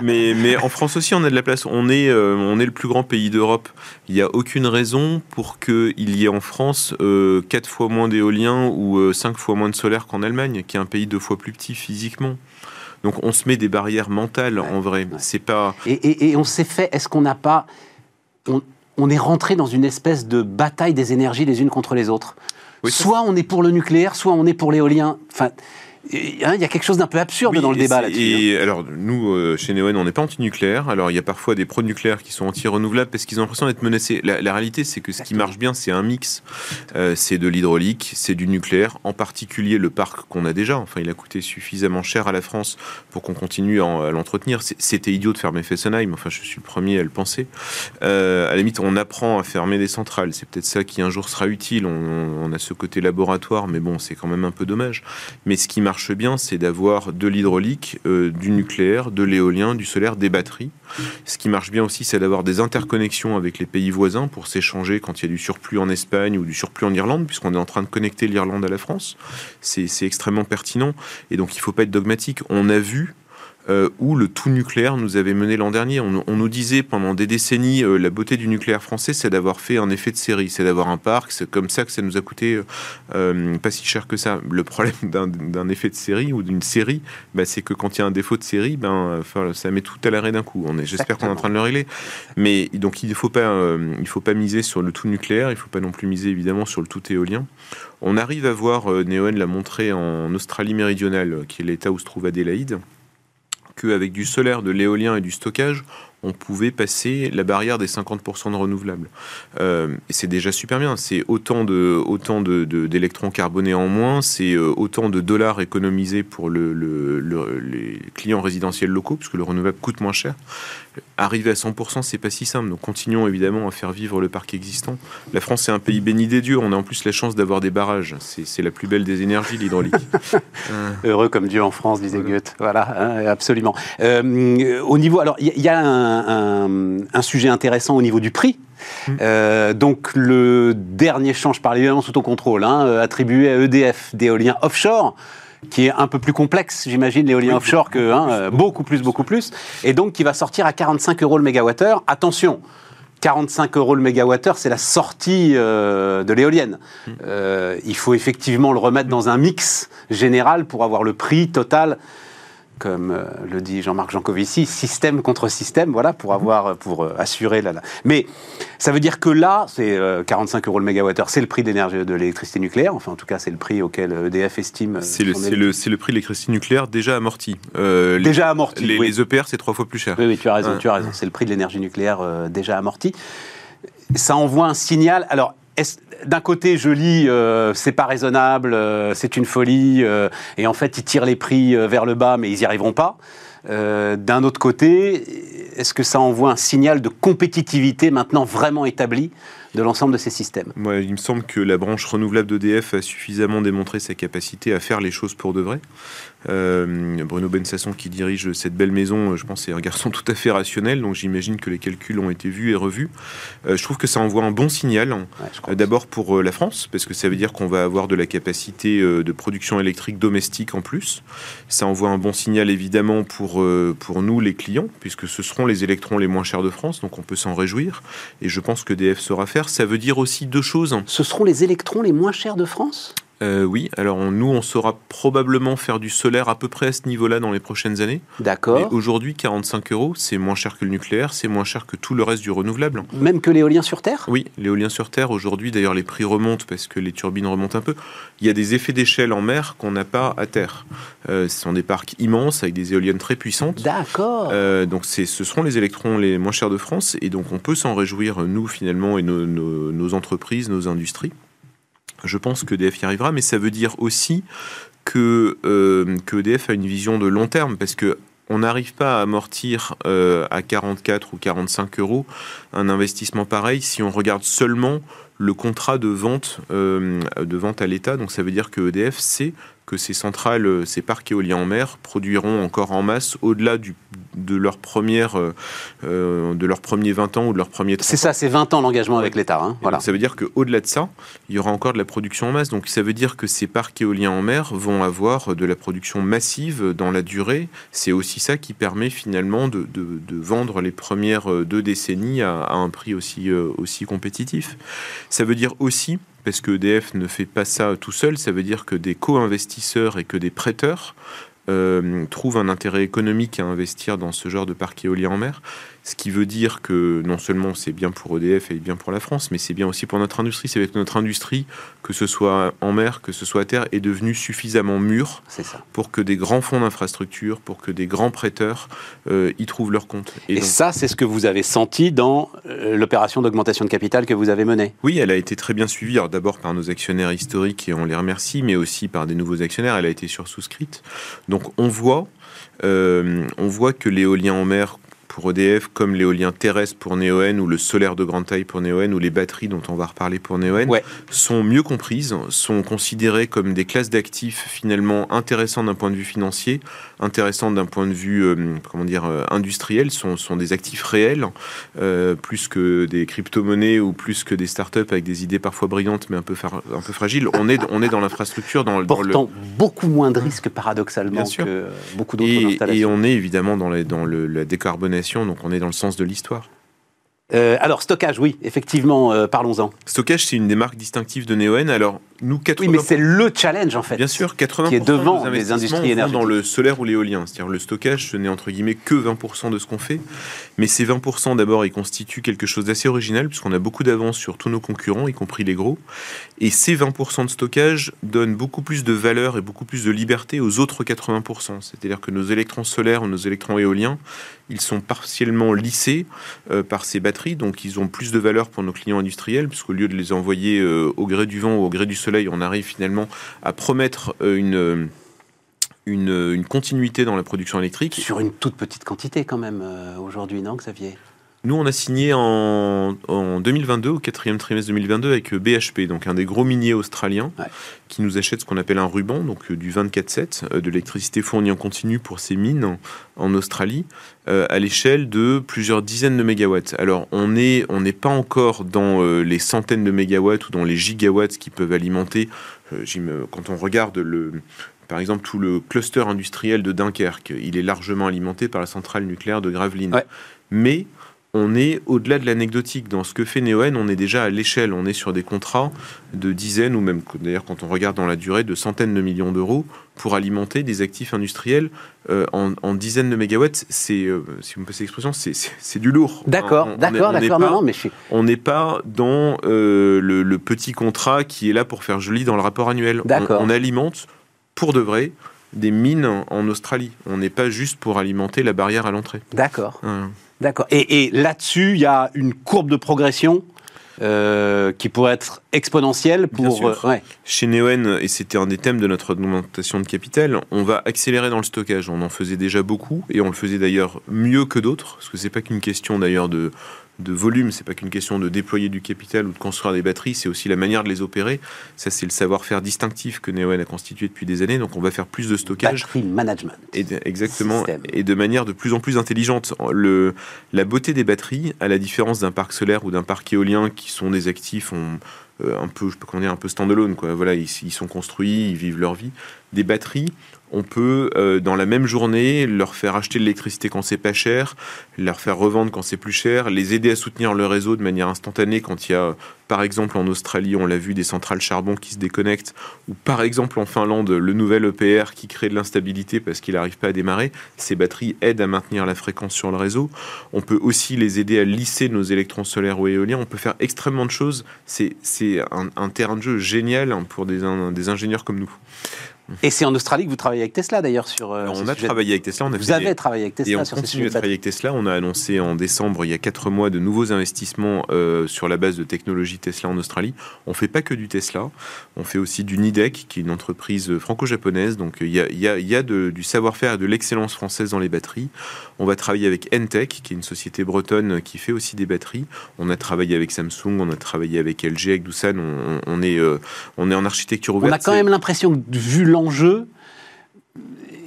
Speaker 3: mais... *laughs* mais... en France aussi, on a de la place. On est, euh, on est le plus grand pays d'Europe. Il n'y a aucune raison pour qu'il y ait en France euh, 4 fois moins d'éoliens ou 5 euh, fois moins de solaire qu'en Allemagne, qui est un pays deux fois plus petit physiquement. Donc on se met des barrières mentales en vrai. C'est pas.
Speaker 1: Et, on s'est fait. Est-ce qu'on n'a pas. On, est rentré dans une espèce de bataille des énergies les unes contre les autres? Soit on est pour le nucléaire, soit on est pour l'éolien. Enfin, Hein, il y a quelque chose d'un peu absurde dans le débat là-dessus.
Speaker 3: Hein. alors, nous, euh, chez Neoen, on n'est pas anti-nucléaire. Alors, il y a parfois des pro-nucléaires qui sont anti-renouvelables parce qu'ils ont l'impression d'être menacés. La, réalité, c'est que ce qui marche bien, c'est un mix. Euh, c'est de l'hydraulique, c'est du nucléaire, en particulier le parc qu'on a déjà. Enfin, il a coûté suffisamment cher à la France pour qu'on continue à, l'entretenir. C'était idiot de fermer Fessenheim. Enfin, je suis le premier à le penser. Euh, à la limite, on apprend à fermer des centrales. C'est peut-être ça qui un jour sera utile. On, on a ce côté laboratoire, mais bon, c'est quand même un peu dommage. Mais ce qui marche marche bien, c'est d'avoir de l'hydraulique, euh, du nucléaire, de l'éolien, du solaire, des batteries. Ce qui marche bien aussi, c'est d'avoir des interconnexions avec les pays voisins pour s'échanger quand il y a du surplus en Espagne ou du surplus en Irlande, puisqu'on est en train de connecter l'Irlande à la France. C'est extrêmement pertinent. Et donc, il ne faut pas être dogmatique. On a vu euh, où le tout nucléaire nous avait mené l'an dernier. On, nous disait pendant des décennies, euh, la beauté du nucléaire français, c'est d'avoir fait un effet de série, c'est d'avoir un parc, c'est comme ça que ça nous a coûté euh, pas si cher que ça. Le problème *laughs* d'un effet de série ou d'une série, bah, c'est que quand il y a un défaut de série, ben, ça met tout à l'arrêt d'un coup. J'espère qu'on est en train de le régler. Mais donc il ne faut, pas, il faut pas miser sur le tout nucléaire, il ne faut pas non plus miser évidemment sur le tout éolien. On arrive à voir, Neoen l'a montré en Australie méridionale, qui est l'état où se trouve Adélaïde qu'avec du solaire, de l'éolien et du stockage, on pouvait passer la barrière des 50% de renouvelables. Euh, et c'est déjà super bien. C'est autant de autant d'électrons de, carbonés en moins, c'est euh, autant de dollars économisés pour le, les clients résidentiels locaux, puisque le renouvelable coûte moins cher. Arriver à 100%, c'est pas si simple. Donc continuons évidemment à faire vivre le parc existant. La France est un pays béni des dieux. On a en plus la chance d'avoir des barrages. C'est la plus belle des énergies, l'hydraulique. *laughs*
Speaker 1: Heureux comme Dieu en France, disait Goethe. Voilà, hein, absolument. Euh, au niveau, alors il y, a un, sujet intéressant au niveau du prix. Hum. Euh, donc le dernier change, je parle évidemment sous ton contrôle, hein, euh, attribué à EDF d'éolien offshore qui est un peu plus complexe, j'imagine, l'éolien offshore, que hein, beaucoup plus, beaucoup plus, et donc qui va sortir à 45 euros le mégawattheure. Attention, 45 euros le mégawattheure, c'est la sortie euh, de l'éolienne.
Speaker 3: Mmh.
Speaker 1: Euh, il faut effectivement le remettre dans un mix général pour avoir le prix total comme euh, le dit Jean-Marc Jancovici, système contre système, voilà, pour avoir, pour euh, assurer la, Mais ça veut dire que là, c'est euh, 45 euros le mégawattheure, c'est le prix d'énergie de l'électricité nucléaire. Enfin, en tout cas, c'est le prix auquel EDF estime. euh,
Speaker 3: C'est le,
Speaker 1: éle-
Speaker 3: le, c'est le prix de l'électricité nucléaire déjà amorti. Euh, les-
Speaker 1: déjà amorti.
Speaker 3: les,
Speaker 1: oui.
Speaker 3: les EPR, c'est trois fois plus cher.
Speaker 1: Oui, oui, tu as raison, tu as raison. C'est le prix de l'énergie nucléaire euh, déjà amorti. Ça envoie un signal. Alors, d'un côté, je lis, euh, c'est pas raisonnable, euh, c'est une folie, euh, et en fait, ils tirent les prix vers le bas, mais ils n'y arriveront pas. D'un autre côté, est-ce que ça envoie un signal de compétitivité maintenant vraiment établi de l'ensemble de ces systèmes?
Speaker 3: Il me semble que la branche renouvelable d'EDF a suffisamment démontré sa capacité à faire les choses pour de vrai. Euh, Bruno Bensasson, qui dirige cette belle maison, je pense, est un garçon *laughs* tout à fait rationnel, donc j'imagine que les calculs ont été vus et revus. Euh, je trouve que ça envoie un bon signal.
Speaker 1: Ouais,
Speaker 3: Euh, D'abord pour euh, la France, parce que ça veut dire qu'on va avoir de la capacité euh, de production électrique domestique en plus. Ça envoie un bon signal évidemment pour, euh, pour nous, les clients, puisque ce seront les électrons les moins chers de France, donc on peut s'en réjouir. Et je pense que DF saura faire. Ça veut dire aussi deux choses.
Speaker 1: Ce seront les électrons les moins chers de France?
Speaker 3: Euh, oui, alors on- nous, on saura probablement faire du solaire à peu près à ce niveau-là dans les prochaines années. Mais
Speaker 1: D'accord.
Speaker 3: aujourd'hui, 45 euros, c'est moins cher que le nucléaire, c'est moins cher que tout le reste du renouvelable.
Speaker 1: Même que l'éolien sur Terre?
Speaker 3: Oui, l'éolien sur Terre, aujourd'hui, d'ailleurs, les prix remontent parce que les turbines remontent un peu. Il y a des effets d'échelle en mer qu'on n'a pas à terre. Euh, ce sont des parcs immenses avec des éoliennes très puissantes.
Speaker 1: D'accord.
Speaker 3: Euh, donc c'est, ce seront les électrons les moins chers de France et donc on peut s'en réjouir nous finalement et nos, nos- nos entreprises, nos industries. Je pense que EDF y arrivera, mais ça veut dire aussi que, euh, EDF a une vision de long terme parce que on n'arrive pas à amortir euh, à 44 ou 45 euros un investissement pareil si on regarde seulement le contrat de vente, euh, de vente à l'État. Donc ça veut dire que EDF sait que ces centrales, euh, ces parcs éoliens en mer produiront encore en masse au-delà de leur première, euh, euh, de leurs premiers 20 ans ou de leurs premiers 30
Speaker 1: C'est ça, c'est 20 ans l'engagement avec l'État. hein, Voilà.
Speaker 3: ça veut dire qu'au-delà de ça, il y aura encore de la production en masse. Donc ça veut dire que ces parcs éoliens en mer vont avoir de la production massive dans la durée. C'est aussi ça qui permet finalement de, de- de vendre les premières deux décennies à, à un prix aussi, aussi compétitif. Ça veut dire aussi, parce que EDF ne fait pas ça tout seul, ça veut dire que des co-investisseurs et que des prêteurs euh, trouvent un intérêt économique à investir dans ce genre de parc éolien en mer. Ce qui veut dire que non seulement c'est bien pour EDF et bien pour la France, mais c'est bien aussi pour notre industrie. C'est avec notre industrie, que ce soit en mer, que ce soit à terre, est devenue suffisamment mûre pour que des grands fonds d'infrastructure, pour que des grands prêteurs euh, y trouvent leur compte.
Speaker 1: Et,
Speaker 3: donc-
Speaker 1: ça, c'est ce que vous avez senti dans euh, l'opération d'augmentation de capital que vous avez menée.
Speaker 3: Oui, elle a été très bien suivie. D'abord par nos actionnaires historiques et on les remercie, mais aussi par des nouveaux actionnaires. Elle a été sursouscrite. Donc on voit, euh, on voit que l'éolien en mer pour EDF, comme l'éolien terrestre pour Neoen ou le solaire de grande taille pour Neoen ou les batteries dont on va reparler pour Neoen,
Speaker 1: Ouais.
Speaker 3: sont mieux comprises, sont considérées comme des classes d'actifs finalement intéressantes d'un point de vue financier, intéressantes d'un point de vue euh, comment dire euh, industriel, sont, sont des actifs réels euh, plus que des crypto-monnaies ou plus que des startups avec des idées parfois brillantes mais un peu, far- un peu fragiles. On est, on est dans l'infrastructure, dans, le- dans le...
Speaker 1: Portant beaucoup moins de risques, paradoxalement,
Speaker 3: Bien sûr.
Speaker 1: que beaucoup d'autres
Speaker 3: Et, et
Speaker 1: installations.
Speaker 3: on est évidemment dans, les- dans le- la décarbonation, donc on est dans le sens de l'histoire.
Speaker 1: Euh, alors, stockage, oui, effectivement, euh, parlons-en.
Speaker 3: Stockage, c'est une des marques distinctives de Neoen. Alors, nous, 80...
Speaker 1: Oui, mais c'est le challenge, en fait.
Speaker 3: Bien sûr, 80%
Speaker 1: qui est devant
Speaker 3: de nos
Speaker 1: les
Speaker 3: investissements
Speaker 1: industries énergétiques.
Speaker 3: dans le solaire ou l'éolien. C'est-à-dire le stockage, ce n'est entre guillemets que 20% de ce qu'on fait. Mais ces 20% d'abord, ils constituent quelque chose d'assez original puisqu'on a beaucoup d'avance sur tous nos concurrents, y compris les gros. Et ces 20% de stockage donnent beaucoup plus de valeur et beaucoup plus de liberté aux autres 80%. C'est-à-dire que nos électrons solaires ou nos électrons éoliens, ils sont partiellement lissés euh, par ces batteries, donc ils ont plus de valeur pour nos clients industriels, puisqu'au lieu de les envoyer euh, au gré du vent ou au gré du soleil, on arrive finalement à promettre euh, une, une, une continuité dans la production électrique.
Speaker 1: Sur une toute petite quantité, quand même, euh, aujourd'hui, non, Xavier?
Speaker 3: Nous, on a signé en, en 2022, au quatrième trimestre 2022, avec euh, BHP, donc un des gros miniers australiens,
Speaker 1: Ouais.
Speaker 3: qui nous achète ce qu'on appelle un ruban, donc euh, du 24-7, euh, de l'électricité fournie en continu pour ces mines en, Australie, euh, à l'échelle de plusieurs dizaines de mégawatts. Alors, on n'est on n'est pas encore dans euh, les centaines de mégawatts ou dans les gigawatts qui peuvent alimenter, euh, quand on regarde le... Par exemple, tout le cluster industriel de Dunkerque, il est largement alimenté par la centrale nucléaire de Gravelines.
Speaker 1: Ouais.
Speaker 3: Mais on est au-delà de l'anecdotique. Dans ce que fait Neoen, on est déjà à l'échelle. On est sur des contrats de dizaines ou même, d'ailleurs, quand on regarde dans la durée, de centaines de millions d'euros pour alimenter des actifs industriels euh, en, dizaines de mégawatts. C'est, euh, si vous me passez l'expression, c'est, du lourd.
Speaker 1: D'accord, d'accord, d'accord. Non, non, mais
Speaker 3: On n'est pas dans euh, le, petit contrat qui est là pour faire joli dans le rapport annuel.
Speaker 1: D'accord.
Speaker 3: On, alimente pour de vrai des mines en Australie. On n'est pas juste pour alimenter la barrière à l'entrée.
Speaker 1: D'accord. D'accord. Et, là-dessus, il y a une courbe de progression euh, qui pourrait être exponentielle pour.
Speaker 3: Euh, Chez Neoen, et c'était un des thèmes de notre augmentation de capital, on va accélérer dans le stockage. On en faisait déjà beaucoup et on le faisait d'ailleurs mieux que d'autres, parce que c'est pas qu'une question d'ailleurs de de volume. C'est pas qu'une question de déployer du capital ou de construire des batteries, c'est aussi la manière de les opérer. Ça, c'est le savoir-faire distinctif que Neoen a constitué depuis des années. Donc, on va faire plus de stockage.
Speaker 1: Battery management.
Speaker 3: Et exactement. Et de manière de plus en plus intelligente. Le, la beauté des batteries, à la différence d'un parc solaire ou d'un parc éolien qui sont des actifs, on, euh, un peu, je peux dire, un peu standalone. Quoi. Voilà, ils, ils, sont construits, ils vivent leur vie. Des batteries, on peut, euh, dans la même journée, leur faire acheter de l'électricité quand c'est pas cher, leur faire revendre quand c'est plus cher, les aider à soutenir le réseau de manière instantanée quand il y a, par exemple en Australie, on l'a vu, des centrales charbon qui se déconnectent, ou par exemple en Finlande, le nouvel EPR qui crée de l'instabilité parce qu'il n'arrive pas à démarrer. Ces batteries aident à maintenir la fréquence sur le réseau. On peut aussi les aider à lisser nos électrons solaires ou éoliens. On peut faire extrêmement de choses. C'est un, terrain de jeu génial pour des ingénieurs comme nous.
Speaker 1: Et c'est en Australie que vous travaillez avec Tesla d'ailleurs sur.
Speaker 3: Euh, on a travaillé avec Tesla. On
Speaker 1: a vous avez travaillé avec Tesla
Speaker 3: et on continue à travailler avec Tesla. On a annoncé en décembre, il y a quatre mois, de nouveaux investissements euh, sur la base de technologie Tesla en Australie. On fait pas que du Tesla. On fait aussi du Nidec, qui est une entreprise franco-japonaise. Donc il y a, y a, y a de, du savoir-faire et de l'excellence française dans les batteries. On va travailler avec Entech, qui est une société bretonne qui fait aussi des batteries. On a travaillé avec Samsung, on a travaillé avec LG, avec Doosan. On, on est, euh, on est en architecture ouverte.
Speaker 1: On a quand même l'impression que vu l'enjeu,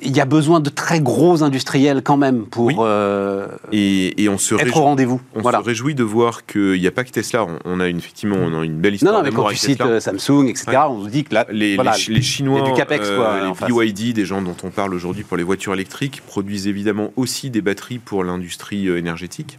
Speaker 1: il y a besoin de très gros industriels quand même pour
Speaker 3: euh, et, on se
Speaker 1: être au rendez-vous.
Speaker 3: On se réjouit de voir qu'il n'y a pas que Tesla. On, a une, effectivement on a une belle histoire.
Speaker 1: Non, non mais quand tu cites euh, Samsung, etc., on nous dit que là,
Speaker 3: les, les, Chinois, du Capex, euh, les BYD, des gens dont on parle aujourd'hui pour les voitures électriques, produisent évidemment aussi des batteries pour l'industrie énergétique.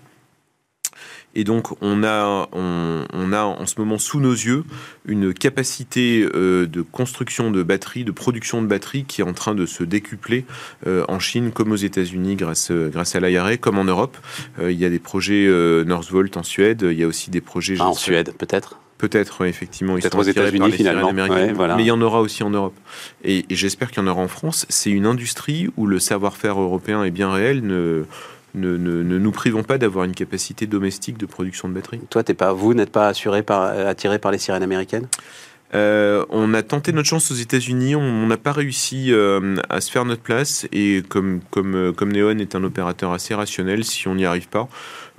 Speaker 3: Et donc, on a, on, a en ce moment sous nos yeux une capacité euh, de construction de batteries, de production de batteries qui est en train de se décupler euh, en Chine comme aux États-Unis grâce, grâce à l'IRA, comme en Europe. Euh, il y a des projets Northvolt en Suède, il y a aussi des projets.
Speaker 1: en Suède, peut-être?
Speaker 3: Peut-être, effectivement.
Speaker 1: Peut-être aux États-Unis finalement.
Speaker 3: Mais il y en aura aussi en Europe. Et, et j'espère qu'il y en aura en France. C'est une industrie où le savoir-faire européen est bien réel. Ne, ne, nous privons pas d'avoir une capacité domestique de production de batteries.
Speaker 1: Toi, t'es pas, vous n'êtes pas assuré par, attiré par les sirènes américaines?
Speaker 3: Euh, on a tenté notre chance aux États-Unis, on n'a pas réussi euh, à se faire notre place et comme, comme, euh, comme Neon est un opérateur assez rationnel, si on n'y arrive pas,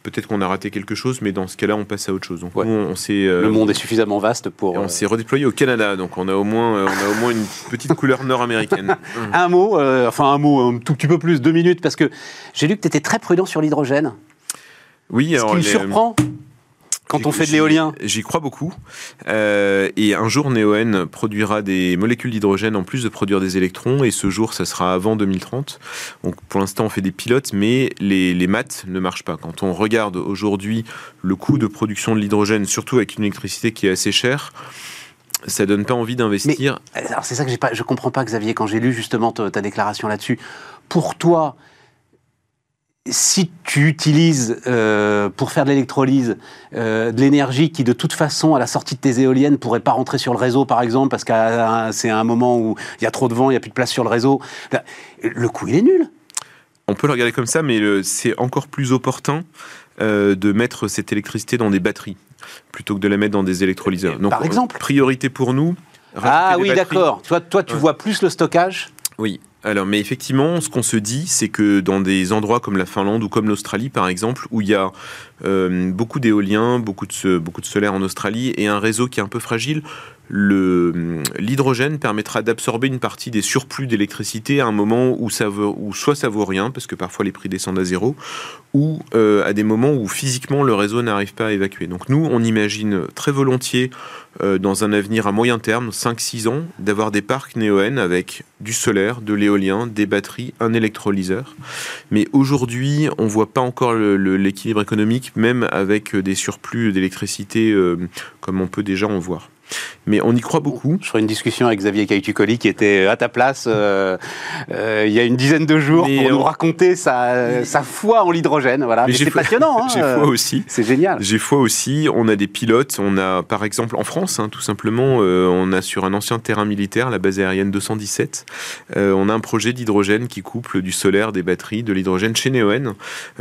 Speaker 3: peut-être qu'on a raté quelque chose, mais dans ce cas-là, on passe à autre chose. Donc, on,
Speaker 1: euh, le monde est suffisamment vaste pour.
Speaker 3: on euh, s'est redéployé au Canada, donc on a au moins, euh, on a au moins une petite couleur nord-américaine. *laughs*
Speaker 1: un mot, enfin un mot, un tout petit peu plus, deux minutes, parce que j'ai lu que tu étais très prudent sur l'hydrogène.
Speaker 3: Oui,
Speaker 1: ce qui me surprend quand on fait de l'éolien
Speaker 3: J'y crois beaucoup. Euh, et un jour, Neoen produira des molécules d'hydrogène en plus de produire des électrons. Et ce jour, ça sera avant 2030. Donc pour l'instant, on fait des pilotes, mais les, les maths ne marchent pas. Quand on regarde aujourd'hui le coût de production de l'hydrogène, surtout avec une électricité qui est assez chère, ça donne pas envie d'investir.
Speaker 1: Alors c'est ça que pas, je comprends pas, Xavier, quand j'ai lu justement ta, ta déclaration là-dessus. Pour toi, si tu utilises euh, pour faire de l'électrolyse euh, de l'énergie qui de toute façon à la sortie de tes éoliennes pourrait pas rentrer sur le réseau par exemple parce que c'est un moment où il y a trop de vent, il n'y a plus de place sur le réseau, le coût il est nul.
Speaker 3: On peut le regarder comme ça, mais c'est encore plus opportun euh, de mettre cette électricité dans des batteries plutôt que de la mettre dans des électrolyseurs.
Speaker 1: Donc, par exemple,
Speaker 3: priorité pour nous.
Speaker 1: Ah oui, d'accord. Toi, toi, tu vois plus le stockage?
Speaker 3: Oui, alors, mais effectivement, ce qu'on se dit, c'est que dans des endroits comme la Finlande ou comme l'Australie, par exemple, où il y a euh, beaucoup d'éoliens, beaucoup de, beaucoup de solaire en Australie et un réseau qui est un peu fragile, l'hydrogène permettra d'absorber une partie des surplus d'électricité à un moment où, soit ça vaut rien, parce que parfois les prix descendent à zéro, ou euh, à des moments où physiquement le réseau n'arrive pas à évacuer. Donc nous, on imagine très volontiers, euh, dans un avenir à moyen terme, 5-6 ans, d'avoir des parcs néoènes avec du solaire, de l'éolien, des batteries, un électrolyseur. Mais aujourd'hui, on ne voit pas encore l'équilibre économique, même avec des surplus d'électricité euh, comme on peut déjà en voir. Mais on y croit beaucoup.
Speaker 1: Je ferai une discussion avec Xavier Caïtucoli qui était à ta place euh, euh, il y a une dizaine de jours pour nous raconter sa, sa, foi en l'hydrogène. Voilà. Mais, c'est passionnant. *laughs*
Speaker 3: Hein, J'ai foi aussi.
Speaker 1: C'est génial.
Speaker 3: J'ai foi aussi. On a des pilotes. On a par exemple en France, hein, tout simplement, euh, on a sur un ancien terrain militaire, la base aérienne 217, on a un projet d'hydrogène qui couple du solaire, des batteries, de l'hydrogène chez Neoen.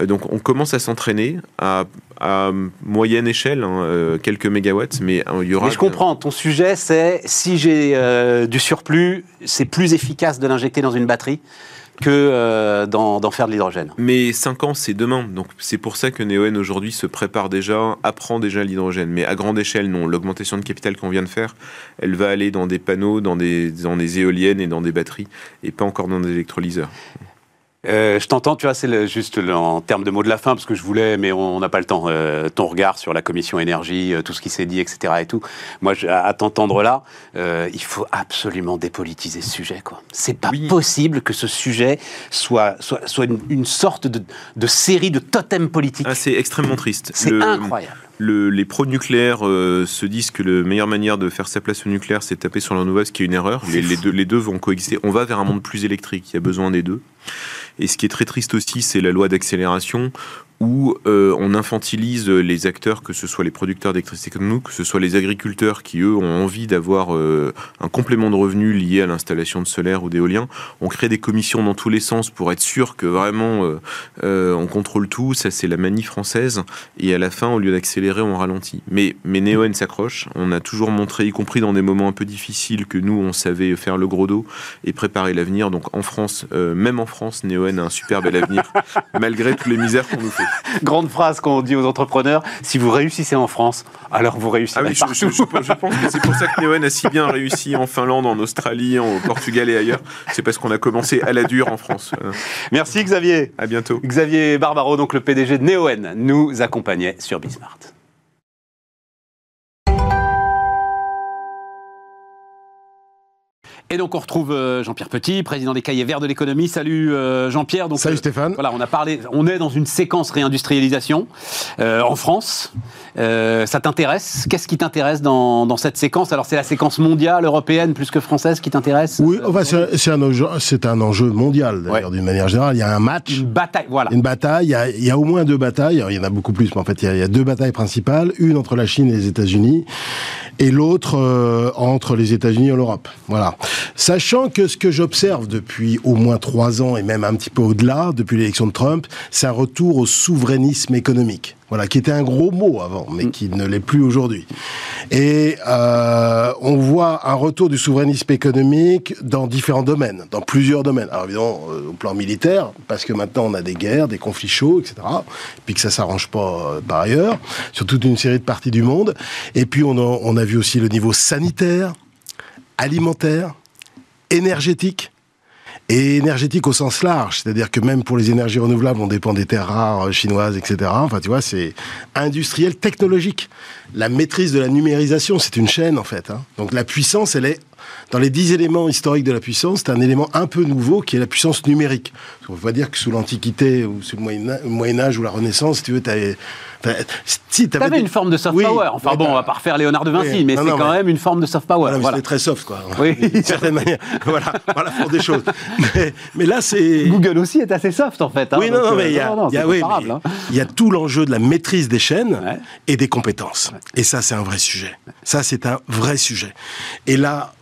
Speaker 3: donc on commence à s'entraîner à, à, moyenne échelle, hein, quelques mégawatts, mais il y aura.
Speaker 1: Mais je comprends ton sujet, c'est si j'ai euh, du surplus, c'est plus efficace de l'injecter dans une batterie que euh, d'en faire de l'hydrogène.
Speaker 3: Mais 5 ans, c'est demain. Donc c'est pour ça que Neoen aujourd'hui se prépare déjà, apprend déjà l'hydrogène. Mais à grande échelle, non. L'augmentation de capital qu'on vient de faire, elle va aller dans des panneaux, dans des, dans des éoliennes et dans des batteries, et pas encore dans des électrolyseurs.
Speaker 1: Euh, je t'entends, tu vois, c'est juste en termes de mots de la fin, parce que je voulais, mais on n'a pas le temps. Euh, ton regard sur la commission énergie, euh, tout ce qui s'est dit, etc. et tout. Moi, à, t'entendre là, il faut absolument dépolitiser ce sujet, quoi. C'est pas possible que ce sujet soit, soit, soit une, sorte de, de, série de totems politiques.
Speaker 3: Ah, c'est extrêmement triste.
Speaker 1: C'est incroyable.
Speaker 3: les pro-nucléaires se disent que la meilleure manière de faire sa place au nucléaire, c'est de taper sur la nouvelle, ce qui est une erreur. Les, les, deux, les deux vont coexister. On va vers un monde plus électrique. Il y a besoin des deux. Et ce qui est très triste aussi, c'est la loi d'accélération où euh, on infantilise les acteurs, que ce soit les producteurs d'électricité comme nous, que ce soit les agriculteurs qui, eux, ont envie d'avoir euh, un complément de revenus lié à l'installation de solaire ou d'éolien. On crée des commissions dans tous les sens pour être sûr que vraiment euh, on contrôle tout. Ça, c'est la manie française. Et à la fin, au lieu d'accélérer, on ralentit. Mais, mais Neoen s'accroche. On a toujours montré, y compris dans des moments un peu difficiles, que nous, on savait faire le gros dos et préparer l'avenir. Donc en France, même en France, Neoen a un super bel avenir, *laughs* malgré toutes les misères qu'on nous fait. *laughs*
Speaker 1: Grande phrase qu'on dit aux entrepreneurs si vous réussissez en France, alors vous réussissez ah
Speaker 3: je, pense que c'est pour ça que Neoen a si bien réussi en Finlande, en Australie, au Portugal et ailleurs. C'est parce qu'on a commencé à la dure en France.
Speaker 1: Merci Xavier.
Speaker 3: À bientôt.
Speaker 1: Xavier Barbaro, donc le PDG de Neoen, nous accompagnait sur Bismart. Et donc on retrouve euh, Jean-Pierre Petit, président des Cahiers Verts de l'économie. Salut euh, Jean-Pierre.
Speaker 4: Salut euh, Stéphane.
Speaker 1: Voilà, on a parlé, on est dans une séquence réindustrialisation en France. ça t'intéresse? Qu'est-ce qui t'intéresse dans, cette séquence? Alors c'est la séquence mondiale, européenne, plus que française qui t'intéresse?
Speaker 4: Oui, enfin, c'est un, enjeu, un enjeu mondial d'ailleurs d'une manière générale. Il y a un match.
Speaker 1: Une bataille, voilà.
Speaker 4: Une bataille. Il y a, au moins deux batailles. il y en a beaucoup plus, mais en fait il y, a, il y a deux batailles principales. Une entre la Chine et les États-Unis et l'autre euh, entre les États-Unis et l'Europe. Voilà. Sachant que ce que j'observe depuis au moins trois ans et même un petit peu au-delà, depuis l'élection de Trump, c'est un retour au souverainisme économique. Voilà, qui était un gros mot avant, mais mm. qui ne l'est plus aujourd'hui. Et euh, on voit un retour du souverainisme économique dans différents domaines, dans plusieurs domaines. Alors évidemment, euh, au plan militaire, parce que maintenant on a des guerres, des conflits chauds, etc. Puis que ça s'arrange pas euh, par ailleurs, sur toute une série de parties du monde. Et puis on a, on a vu aussi le niveau sanitaire, alimentaire, énergétique et énergétique au sens large, c'est-à-dire que même pour les énergies renouvelables, on dépend des terres rares chinoises, etc. Enfin, tu vois, c'est industriel, technologique. La maîtrise de la numérisation, c'est une chaîne en fait. Hein. Donc la puissance, elle est dans les dix éléments historiques de la puissance, c'est un élément un peu nouveau qui est la puissance numérique. On va dire que sous l'Antiquité ou sous le Moyen Âge ou la Renaissance, tu veux, tu
Speaker 1: si, tu avais une forme de soft power. Enfin bon, on va pas refaire Léonard de Vinci, mais c'est quand même une forme de soft power.
Speaker 4: Voilà,
Speaker 1: voilà.
Speaker 4: C'est très soft, quoi. Oui, *laughs* d'une certaine manière. Voilà, voilà pour des choses. Mais, là, c'est.
Speaker 1: Google aussi est assez soft, en fait.
Speaker 4: Hein, oui, non, non, mais il y a, tout l'enjeu de la maîtrise des chaînes et des compétences. Et ça, c'est un vrai sujet. Ça, c'est un vrai sujet. Et là,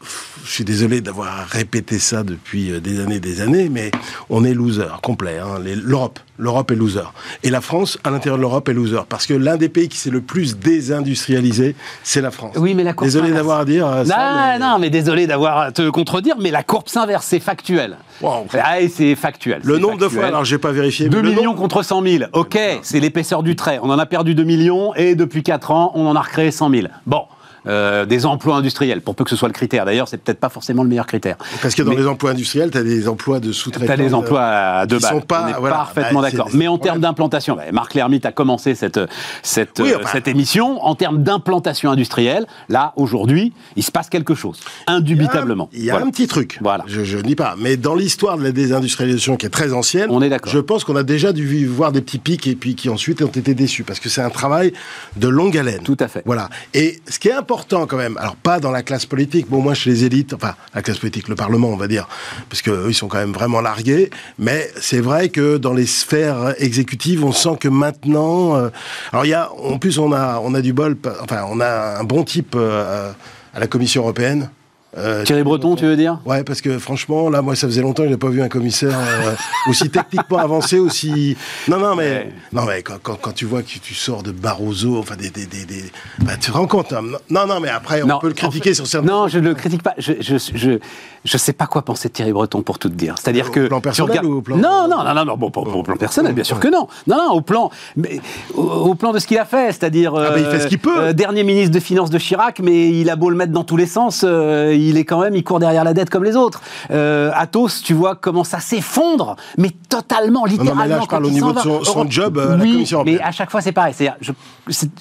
Speaker 4: je suis désolé d'avoir répété ça depuis euh, des années, des années, mais on est loser complet. Hein. L'Europe, l'Europe est loser. Et la France, à l'intérieur de l'Europe, est loser. Parce que l'un des pays qui s'est le plus désindustrialisé, c'est la France.
Speaker 1: Oui, mais la courbe
Speaker 4: Désolé d'avoir à dire euh,
Speaker 1: ça. Non, mais... désolé d'avoir à te contredire, mais la courbe s'inverse, c'est factuel. Wow. Ah, c'est factuel.
Speaker 4: Le nombre de fois, alors j'ai pas vérifié.
Speaker 1: 2 millions contre 100 000. Ok, c'est l'épaisseur du trait. On en a perdu 2 millions et depuis 4 ans, on en a recréé 100 000. Bon. Euh, des emplois industriels, pour peu que ce soit le critère. D'ailleurs, c'est peut-être pas forcément le meilleur critère.
Speaker 4: Parce que dans
Speaker 1: Mais-
Speaker 4: les emplois industriels, tu as des emplois de sous-traitants.
Speaker 1: Tu as des emplois à deux balles.
Speaker 4: sont pas-
Speaker 1: On est
Speaker 4: voilà,
Speaker 1: parfaitement
Speaker 4: bah,
Speaker 1: d'accord. Mais en termes d'implantation, bah, Marc Lermite a commencé cette, cette,
Speaker 4: Oui,
Speaker 1: euh,
Speaker 4: enfin-
Speaker 1: cette émission. En termes d'implantation industrielle, là, aujourd'hui, il se passe quelque chose. Indubitablement.
Speaker 4: Il y a
Speaker 1: Voilà.
Speaker 4: un petit truc.
Speaker 1: Voilà.
Speaker 4: Je, je ne dis pas. Mais dans l'histoire de la désindustrialisation qui est très ancienne,
Speaker 1: On est
Speaker 4: je pense qu'on a déjà dû voir des petits pics et puis qui ensuite ont été déçus parce que c'est un travail de longue haleine.
Speaker 1: Tout à fait.
Speaker 4: Voilà. Et ce qui est important quand même, alors pas dans la classe politique, bon, moi chez les élites, enfin, la classe politique, le Parlement, on va dire, parce qu'eux, ils sont quand même vraiment largués, mais c'est vrai que dans les sphères exécutives, on sent que maintenant, euh, alors il y a, en plus, on a, on a du bol, enfin, on a un bon type euh, à la Commission européenne. Euh,
Speaker 1: Thierry Breton, tu veux dire?
Speaker 4: Ouais, parce que franchement, là, moi, ça faisait longtemps que j'ai pas vu un commissaire euh, aussi techniquement avancé, aussi. *laughs* Non, non, mais non, mais quand, quand, quand tu vois que tu sors de Barroso, enfin des, des, des, des- bah, tu te rends compte. hein. Non, non, mais après, on
Speaker 1: Non,
Speaker 4: peut le
Speaker 1: en
Speaker 4: critiquer
Speaker 1: fait-
Speaker 4: sur certains.
Speaker 1: Non, je ne le critique pas. Je je, je, je sais pas quoi penser de Thierry Breton pour tout te dire. C'est-à-dire
Speaker 4: Au
Speaker 1: que
Speaker 4: plan personnel
Speaker 1: regardes-
Speaker 4: ou au plan-
Speaker 1: Non, non, non, non, non, bon, au plan personnel, bien sûr que non. Non, non, au plan, mais au, au plan de ce qu'il a fait, c'est-à-dire.
Speaker 4: Ah, bah, il fait ce qu'il peut.
Speaker 1: euh, dernier ministre de finances de Chirac, mais il a beau le mettre dans tous les sens, euh, il est quand même, il court derrière la dette comme les autres. Euh, Athos, tu vois comment ça s'effondre, mais totalement,
Speaker 4: non,
Speaker 1: littéralement.
Speaker 4: mais là, je parle au niveau de son- job à la Commission
Speaker 1: Mais
Speaker 4: européenne.
Speaker 1: à chaque fois, c'est pareil. C'est-à-dire, Je,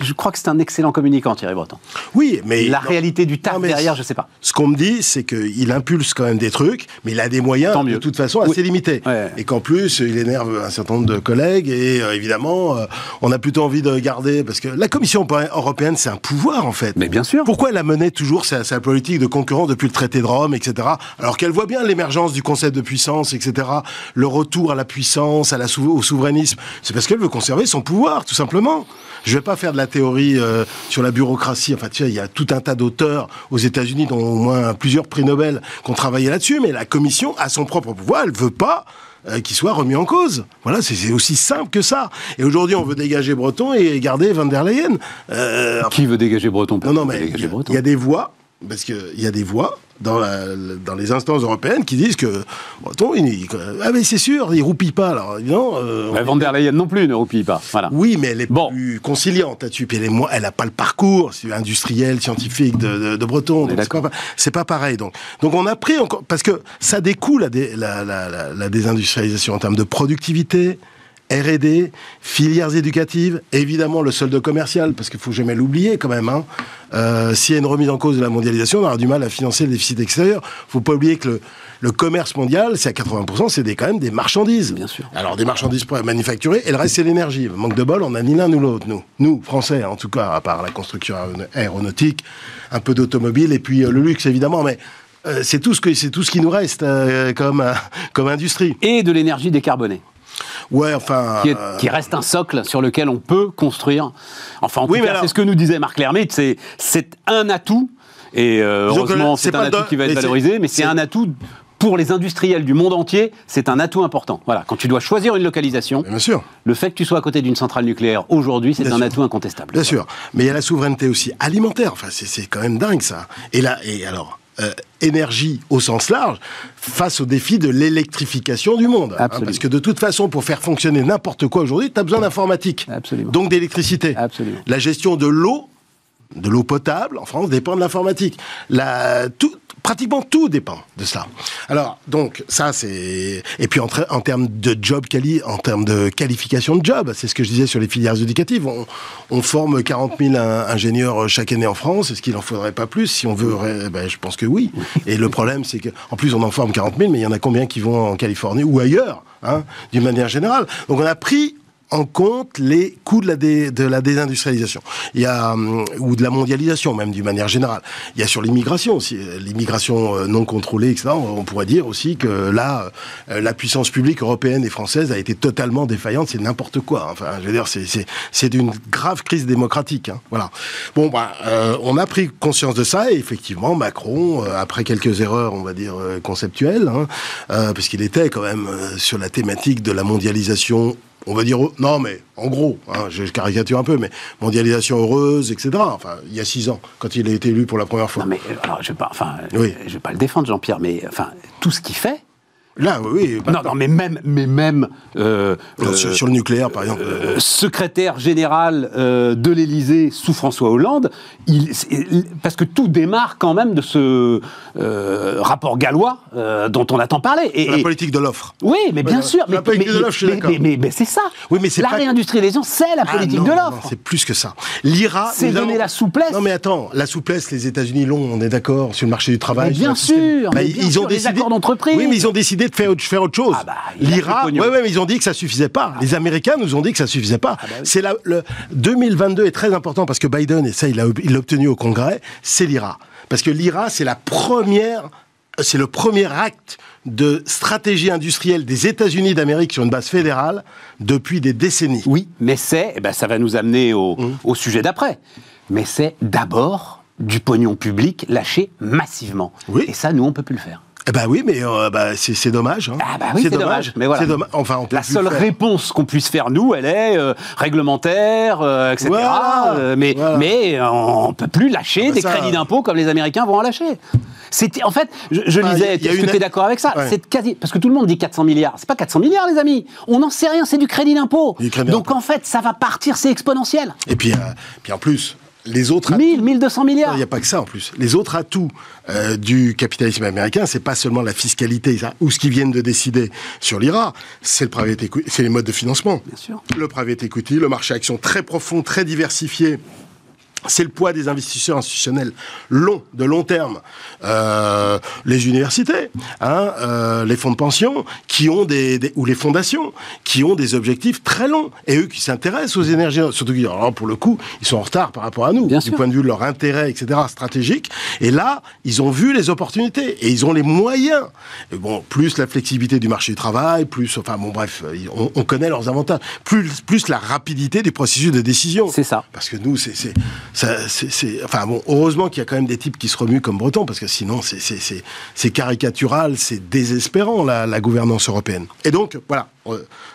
Speaker 1: je crois que c'est un excellent communicant, Thierry Breton.
Speaker 4: Oui, mais
Speaker 1: La
Speaker 4: non.
Speaker 1: réalité du taf
Speaker 4: Non, mais
Speaker 1: derrière, je sais pas.
Speaker 4: Ce qu'on me dit, c'est qu'il impulse quand même des trucs, mais il a des moyens
Speaker 1: Tant
Speaker 4: de toute façon assez
Speaker 1: Oui.
Speaker 4: limités.
Speaker 1: Ouais.
Speaker 4: Et qu'en plus, il énerve un certain nombre de collègues. Et euh, évidemment, euh, on a plutôt envie de garder. Parce que la Commission européenne, c'est un pouvoir, en fait.
Speaker 1: Mais bien sûr.
Speaker 4: Pourquoi elle a mené toujours sa, sa politique de concurrence depuis le traité de Rome, etc. Alors qu'elle voit bien l'émergence du concept de puissance, etc. Le retour à la puissance, à la sou- au souverainisme. C'est parce qu'elle veut conserver son pouvoir, tout simplement. Je vais pas faire de la théorie euh, sur la bureaucratie. Enfin, tu sais, il y a tout un tas d'auteurs aux États-Unis, dont au moins plusieurs prix Nobel, qui ont travaillé là-dessus. Mais la Commission a son propre pouvoir. Elle veut pas euh, qu'il soit remis en cause. Voilà, c'est aussi simple que ça. Et aujourd'hui, on veut dégager Breton et garder Van der Leyen. Euh,
Speaker 1: Qui veut dégager Breton?
Speaker 4: Non, non, mais y il y a des voix, parce qu'il y a des voix dans, la- dans les instances européennes qui disent que il, il- ah mais c'est sûr, il roupille pas. Alors, non, euh,
Speaker 1: Ouais, Van der Leyen non plus ne roupille pas. Voilà.
Speaker 4: oui, mais elle est
Speaker 1: Bon.
Speaker 4: plus conciliante là-dessus. Puis elle est moins- elle a pas le parcours industriel, scientifique de, de, de Breton. C'est pas, pas pareil. Donc, donc on a pris encore parce que ça découle la, dé- la, la, la, la désindustrialisation en termes de productivité. R&D, filières éducatives, évidemment le solde commercial, parce qu'il faut jamais l'oublier quand même. Hein. Euh, S'il y a une remise en cause de la mondialisation, on aura du mal à financer le déficit extérieur. faut pas oublier que le, le commerce mondial, c'est à 80%, c'est quand même des marchandises.
Speaker 1: Bien sûr.
Speaker 4: Alors des marchandises manufacturées, et le reste c'est l'énergie. Manque de bol, on n'a ni l'un ni l'autre, nous. Nous, Français, en tout cas, à part la construction aéron- aéronautique, un peu d'automobile, et puis euh, le luxe évidemment, mais euh, c'est tout ce que c'est tout ce qui nous reste comme euh, comme industrie.
Speaker 1: Et de l'énergie décarbonée,
Speaker 4: Ouais, enfin.
Speaker 1: qui, est-
Speaker 4: euh,
Speaker 1: qui reste un socle sur lequel on peut construire. Enfin, en
Speaker 4: Oui,
Speaker 1: tout
Speaker 4: mais
Speaker 1: cas,
Speaker 4: alors-
Speaker 1: c'est ce que nous disait Marc Lermite, c'est, c'est un atout, et euh, heureusement, c'est
Speaker 4: c'est
Speaker 1: un atout qui va être valorisé, mais c'est
Speaker 4: c'est-
Speaker 1: un atout pour les industriels du monde entier, c'est un atout important. Voilà, quand tu dois choisir une localisation,
Speaker 4: Bien sûr.
Speaker 1: le fait que tu sois à côté d'une centrale nucléaire aujourd'hui, c'est
Speaker 4: Bien
Speaker 1: un
Speaker 4: sûr.
Speaker 1: atout incontestable.
Speaker 4: Bien sûr, mais il y a la souveraineté aussi alimentaire. Enfin, c'est- c'est quand même dingue ça. Et là, et alors, euh, énergie au sens large face au défi de l'électrification du monde. hein, parce que de toute façon, pour faire fonctionner n'importe quoi aujourd'hui, tu as besoin d'informatique. Donc d'électricité. La gestion de l'eau, de l'eau potable en France dépend de l'informatique. La, tout, pratiquement tout dépend de cela. Alors, donc, ça, c'est. Et puis, en, termes de job quali, en termes de qualification de job, c'est ce que je disais sur les filières éducatives. On, forme 40 000 in- ingénieurs chaque année en France. Est-ce qu'il en faudrait pas plus? Si on veut, ré- ben, je pense que oui. Et le problème, c'est que, en plus, on en forme 40 000, mais il y en a combien qui vont en Californie ou ailleurs, hein, d'une manière générale. Donc, on a pris en compte les coûts de la, désindustrialisation. Il y a, hum, ou de la mondialisation, même d'une manière générale. Il y a sur l'immigration aussi, euh, l'immigration euh, non contrôlée, etc. On pourrait dire aussi que là, euh, la puissance publique européenne et française a été totalement défaillante. C'est n'importe quoi. Enfin, je veux dire, c'est- d'une grave crise démocratique. hein. Voilà. Bon, bah, euh, on a pris conscience de ça et effectivement, Macron, euh, après quelques erreurs, on va dire euh, conceptuelles, hein, euh, parce qu'il était quand même euh, sur la thématique de la mondialisation on va dire, non, mais en gros, hein, je caricature un peu, mais mondialisation heureuse, etc. Enfin, il y a six ans, quand il a été élu pour la première fois.
Speaker 1: Non mais euh, alors je vais pas, enfin,
Speaker 4: Oui.
Speaker 1: je vais pas le défendre Jean-Pierre, mais enfin tout ce qu'il fait,
Speaker 4: Là, oui.
Speaker 1: non, non, mais même, mais même euh,
Speaker 4: sur, sur, le nucléaire, par exemple.
Speaker 1: Euh, secrétaire général euh, de l'Élysée sous François Hollande, il, parce que tout démarre quand même de ce rapport gallois dont on attend parler.
Speaker 4: Et, la politique de l'offre.
Speaker 1: Oui, mais bien sûr. Mais, mais, mais, c'est ça. Oui, mais la réindustrialisation, c'est la ah politique de l'offre.
Speaker 4: C'est plus que ça. L'IRA.
Speaker 1: C'est donner la souplesse.
Speaker 4: Non, mais attends, la souplesse, les États-Unis l'ont, on est d'accord, sur le marché du travail.
Speaker 1: bien sûr.
Speaker 4: Bah, ils ont décidé.
Speaker 1: d'entreprise.
Speaker 4: Oui, mais ils ont décidé de faire, faire autre chose. Ah bah, L'IRA, ouais, ouais, ils ont dit que ça suffisait pas. Les Américains nous ont dit que ça suffisait pas. Ah bah c'est le 2022 est très important parce que Biden et ça il l'a il obtenu au Congrès, c'est l'IRA. Parce que l'IRA c'est la première, c'est le premier acte de stratégie industrielle des États-Unis d'Amérique sur une base fédérale depuis des décennies.
Speaker 1: Oui, mais c'est, eh ben, ça va nous amener au, mmh. au sujet d'après. Mais c'est d'abord du pognon public lâché massivement. Oui. Et ça, nous, on peut plus le faire.
Speaker 4: Eh ben oui, mais euh, bah, c'est dommage. Hein.
Speaker 1: Ah bah oui, c'est dommage. Mais voilà. Enfin, on la seule réponse qu'on puisse faire nous, elle est euh, réglementaire, euh, etc. mais mais on peut plus lâcher ah bah des crédits d'impôt comme les Américains vont en lâcher. C'était en fait, je, je bah, lisais. Est-ce que tu es d'accord avec ça C'est quasi parce que tout le monde dit 400 milliards. C'est pas 400 milliards, les amis. On n'en sait rien. C'est du crédit d'impôt. Donc en fait, ça va partir, c'est exponentiel.
Speaker 4: Et puis, puis en plus, les autres
Speaker 1: 1000, 1200 milliards.
Speaker 4: Il n'y a pas que ça en plus. Les autres atouts euh, du capitalisme américain, c'est pas seulement la fiscalité ou ce qu'ils viennent de décider sur l'IRA, c'est le private c'est les modes de financement.
Speaker 1: Bien sûr.
Speaker 4: Le private equity, le marché action très profond, très diversifié c'est le poids des investisseurs institutionnels longs, de long terme. Euh, les universités, hein, euh, les fonds de pension, qui ont des, ou les fondations, qui ont des objectifs très longs. Et eux qui s'intéressent aux énergies, surtout alors pour le coup, ils sont en retard par rapport à nous, du point de vue de leur intérêt, etc., stratégique. Et là, ils ont vu les opportunités et ils ont les moyens. Et bon, plus la flexibilité du marché du travail, plus, enfin bon, bref, on, on connaît leurs avantages. Plus, plus la rapidité du processus de décision.
Speaker 1: C'est ça.
Speaker 4: Parce que nous, c'est c'est, enfin bon, heureusement qu'il y a quand même des types qui se remuent comme Breton, parce que sinon c'est caricatural, c'est désespérant la, la gouvernance européenne. Et donc voilà,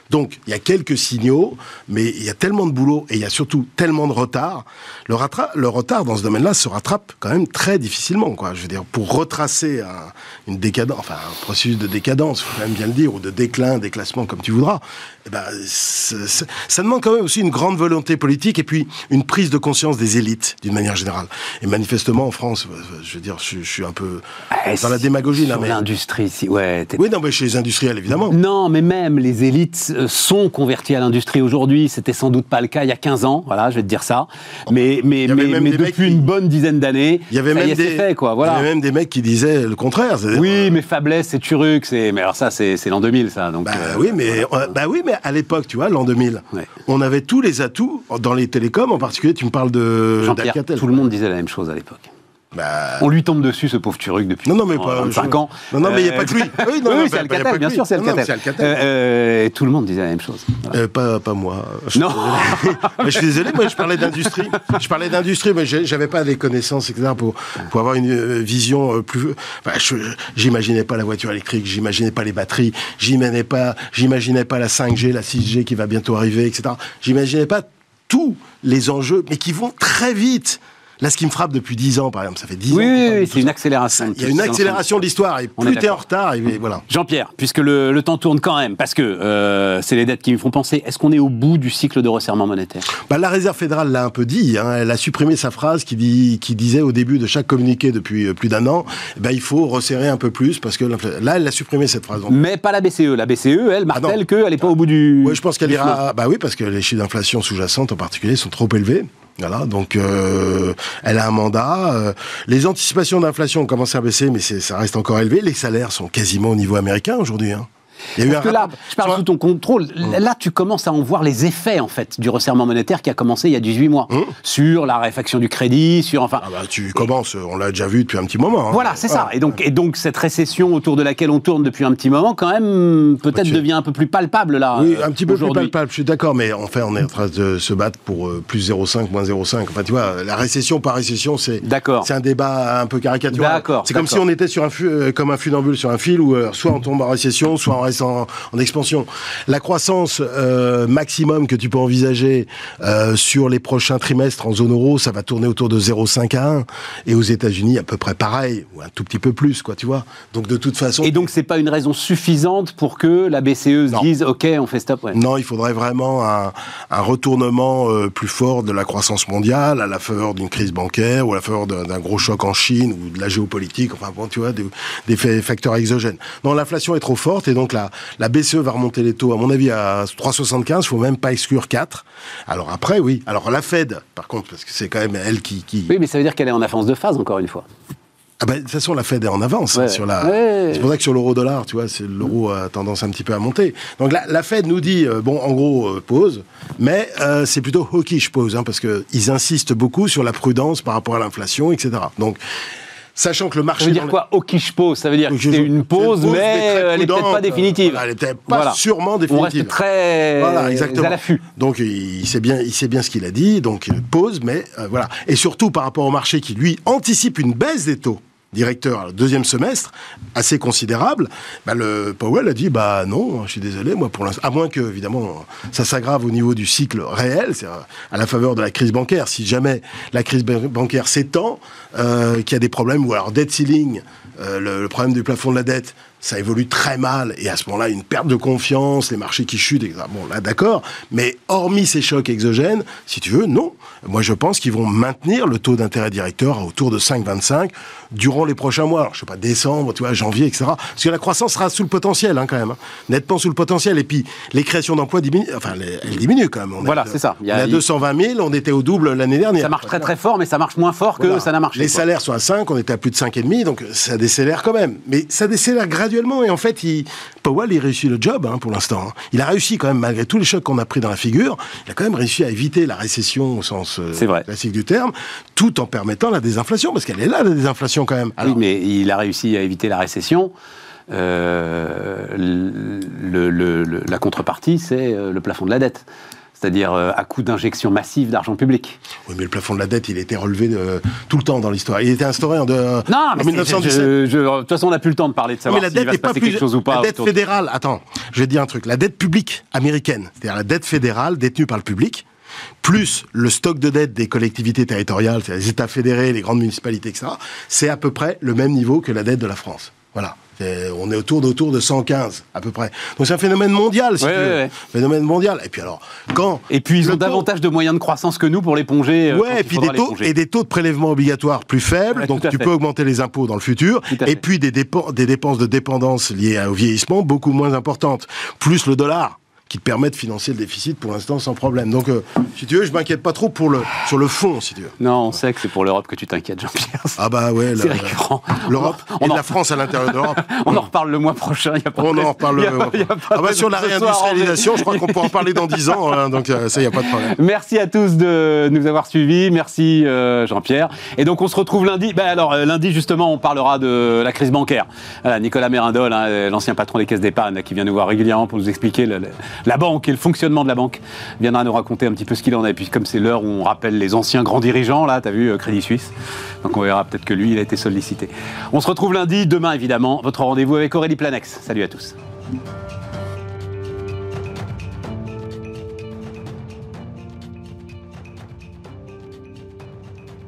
Speaker 4: donc, il y a quelques signaux, mais il y a tellement de boulot et il y a surtout tellement de retard. Le, le retard dans ce domaine-là se rattrape quand même très difficilement, quoi. Je veux dire, pour retracer un, une décadence, enfin, un processus de décadence, faut quand même bien le dire, ou de déclin, déclassement, comme tu voudras, eh ben, ça demande quand même aussi une grande volonté politique et puis une prise de conscience des élites, d'une manière générale. Et manifestement, en France, je veux dire, je, suis un peu ah, dans la démagogie, là,
Speaker 1: mais. l'industrie, si, ouais.
Speaker 4: Oui, non, mais chez les industriels, évidemment.
Speaker 1: Non, mais même les élites euh, sont converties à l'industrie aujourd'hui. C'était sans doute pas le cas il y a 15 ans. Voilà, je vais te dire ça. Mais, mais, mais, depuis une bonne dizaine d'années,
Speaker 4: il y avait même des,
Speaker 1: fait, quoi. Voilà.
Speaker 4: Il y avait même des mecs qui disaient le contraire.
Speaker 1: Oui, mais faiblesse, c'est Turuk. C'est, mais alors ça, c'est, l'an 2000, ça. Donc,
Speaker 4: bah, euh, oui, mais, bah oui, mais à l'époque, tu vois, l'an 2000, on avait tous les atouts dans les télécoms, en particulier, tu me parles de
Speaker 1: tout le monde disait la même chose à l'époque. Bah... On lui tombe dessus, ce pauvre Turuk, depuis
Speaker 4: non, non, mais pas,
Speaker 1: 25 ans.
Speaker 4: Non, non, mais il n'y *laughs* a pas que lui.
Speaker 1: Oui, non, oui c'est Alcatel, bien sûr, c'est Alcatel. Euh, euh, tout le monde disait la même chose.
Speaker 4: Euh, pas, pas moi.
Speaker 1: Je non *laughs*
Speaker 4: Je suis désolé, moi je parlais d'industrie. Je parlais d'industrie, mais j'avais pas les connaissances, etc., pour, pour avoir une euh, vision plus... Enfin, j'imaginais pas la voiture électrique, j'imaginais pas les batteries, j'imaginais pas, j'imaginais pas la 5G, la 6G qui va bientôt arriver, etc. J'imaginais pas tous les enjeux, mais qui vont très vite. Là, ce qui me frappe depuis 10 ans, par exemple, ça fait 10
Speaker 1: ans.
Speaker 4: Oui,
Speaker 1: c'est une accélération.
Speaker 4: Il y a une accélération de l'histoire, et plus t'es en retard, et voilà.
Speaker 1: Jean-Pierre, puisque le, temps tourne quand même, parce que euh, c'est les dettes qui me font penser, est-ce qu'on est au bout du cycle de resserrement monétaire?
Speaker 4: Bah, La Réserve fédérale l'a un peu dit, hein. elle a supprimé sa phrase qui, dit, qui disait au début de chaque communiqué depuis euh, plus d'un an, ben, il faut resserrer un peu plus, parce que là, elle a supprimé cette phrase.
Speaker 1: Mais pas la BCE. La BCE, elle, ah martèle qu'elle n'est pas au bout du...
Speaker 4: Oui, je pense qu'elle ira... Bah oui, parce que les chiffres d'inflation sous-jacentes en particulier sont trop élevés. Voilà, donc euh, elle a un mandat. Euh, les anticipations d'inflation ont commencé à baisser, mais ça reste encore élevé. Les salaires sont quasiment au niveau américain aujourd'hui. Hein.
Speaker 1: Il y a eu que là, je parle sous ton contrôle. Mmh. Là, tu commences à en voir les effets en fait du resserrement monétaire qui a commencé il y a 18 mois mmh. sur la réfaction du crédit, sur enfin.
Speaker 4: Ah bah, tu commences, on l'a déjà vu depuis un petit moment. Hein.
Speaker 1: Voilà, c'est ça. Et donc, et donc cette récession autour de laquelle on tourne depuis un petit moment, quand même, peut-être devient un peu plus palpable là.
Speaker 4: Oui, un petit peu plus palpable. Je suis d'accord, mais enfin, on est en train de se battre pour euh, plus 0,5, moins 0,5. Enfin, tu vois, la récession par récession, c'est c'est un débat un peu caricatural. C'est comme si on était sur un euh, comme un funambule sur un fil où euh, soit on tombe en récession, soit en reste en, expansion. La croissance euh, maximum que tu peux envisager euh, sur les prochains trimestres en zone euro, ça va tourner autour de 0,5 à 1. Et aux États-Unis, à peu près pareil, ou un tout petit peu plus, quoi, tu vois. Donc de toute façon.
Speaker 1: Et donc c'est pas une raison suffisante pour que la BCE se dise OK, on fait stop.
Speaker 4: Non, il faudrait vraiment un, un retournement euh, plus fort de la croissance mondiale à la faveur d'une crise bancaire ou à la faveur d'un gros choc en Chine ou de la géopolitique. Enfin bon, tu vois, des, des facteurs exogènes. Non, l'inflation est trop forte et donc la, la BCE va remonter les taux, à mon avis, à 3,75. Il faut même pas exclure 4. Alors après, oui. Alors la Fed, par contre, parce que c'est quand même elle qui, qui...
Speaker 1: Oui, mais ça veut dire qu'elle est en avance de phase, encore une fois.
Speaker 4: Ah ben, de toute façon, la Fed est en avance hein, sur la. C'est pour ça que sur l'euro-dollar, tu vois, l'euro a tendance un petit peu à monter. Donc la, la Fed nous dit, euh, bon, en gros, euh, pause, mais euh, c'est plutôt hawkish pause, hein, parce que ils insistent beaucoup sur la prudence par rapport à l'inflation, etc. Donc Sachant que le marché.
Speaker 1: Ça veut dire quoi pause Ça veut dire que c'est une pause, mais, elle n'est peut-être pas définitive.
Speaker 4: elle n'est peut-être pas sûrement définitive.
Speaker 1: On reste très voilà, exactement. à l'affût.
Speaker 4: Donc il sait bien, il sait bien ce qu'il a dit. Donc pause, mais voilà. Et surtout par rapport au marché qui lui anticipe une baisse des taux directeur deuxième semestre, assez considérable, bah Powell a dit bah non, je suis désolé, moi pour l'instant, à moins que évidemment ça s'aggrave au niveau du cycle réel, c'est à la faveur de la crise bancaire. Si jamais la crise bancaire s'étend, euh, qu'il y a des problèmes ou alors debt ceiling, euh, le, problème du plafond de la dette, ça évolue très mal et à ce moment-là une perte de confiance, les marchés qui chutent, etc. Bon là d'accord, mais hormis ces chocs exogènes, si tu veux, non. Moi je pense qu'ils vont maintenir le taux d'intérêt directeur à autour de 5,25 durant les prochains mois. Alors, je sais pas décembre, tu vois, janvier, etc. Parce que la croissance sera sous le potentiel hein, quand même, hein. nettement sous le potentiel. Et puis les créations d'emplois diminuent, enfin elles diminuent quand même.
Speaker 1: On voilà, c'est ça.
Speaker 4: Il y a, on a 220 000, on était au double l'année dernière.
Speaker 1: Ça marche très très fort, mais ça marche moins fort que ça n'a marché.
Speaker 4: Les salaires sont à 5, on était à plus de 5,5, donc ça décélère quand même. Mais ça décélère graduellement et en fait, il, Powell, il réussit le job hein, pour l'instant. Il a réussi quand même, malgré tous les chocs qu'on a pris dans la figure, il a quand même réussi à éviter la récession au sens euh, classique du terme, tout en permettant la désinflation, parce qu'elle est là, la désinflation quand même.
Speaker 1: oui, mais il a réussi à éviter la récession. Euh, la contrepartie, c'est euh, le plafond de la dette c'est-à-dire euh, à coup d'injection massive d'argent public.
Speaker 4: Oui, mais le plafond de la dette, il était relevé euh, tout le temps dans l'histoire. Il était instauré en, de,
Speaker 1: non, mais 1917. de toute façon, on n'a plus le temps de parler de savoir s'il va se passer quelque chose ou pas.
Speaker 4: La dette fédérale, attends, je vais te dire un truc. La dette publique américaine, c'est-à-dire la dette fédérale détenue par le public, plus le stock de dette des collectivités territoriales, c'est-à-dire les États fédérés, les grandes municipalités, etc., c'est à peu près le même niveau que la dette de la France. Voilà on est autour d'autour de 115 à peu près. Donc c'est un phénomène mondial, si phénomène mondial. Et puis alors, quand
Speaker 1: et puis ils ont davantage de moyens de croissance que nous pour l'éponger.
Speaker 4: Euh, ouais, et puis des taux et des taux de prélèvement obligatoire plus faibles, donc tu peux augmenter les impôts dans le futur. Et puis des, des dépenses de dépendance liées au vieillissement beaucoup moins importantes, plus le dollar qui te permet de financer le déficit pour l'instant sans problème. Donc, euh, si tu veux, je m'inquiète pas trop pour le, sur le fond, si tu veux.
Speaker 1: Non, on sait que c'est pour l'Europe que tu t'inquiètes, Jean-Pierre.
Speaker 4: Ah bah ouais,
Speaker 1: c'est récurrent.
Speaker 4: L'Europe et la France à l'intérieur de l'Europe. *laughs*
Speaker 1: on en reparle le mois prochain. Y a pas
Speaker 4: on en reparle. *laughs* ah bah sur la réindustrialisation, je crois qu'on pourra en parler dans 10 ans, hein, donc euh, ça, il n'y a pas de problème.
Speaker 1: Merci à tous de nous avoir suivis. Merci euh, Jean-Pierre. Et donc, on se retrouve lundi. Ben alors, lundi, justement, on parlera de la crise bancaire. Voilà, Nicolas Mérindol, hein, l'ancien patron des caisses d'épargne, qui vient nous voir régulièrement pour nous expliquer la banque et le fonctionnement de la banque, viendra nous raconter un petit peu ce qu'il en est. Et puis comme c'est l'heure où on rappelle les anciens grands dirigeants, là, tu as vu, euh, Crédit Suisse. Donc on verra peut-être que lui, il a été sollicité. On se retrouve lundi, demain évidemment, votre rendez-vous avec Aurélie Planex. Salut à tous.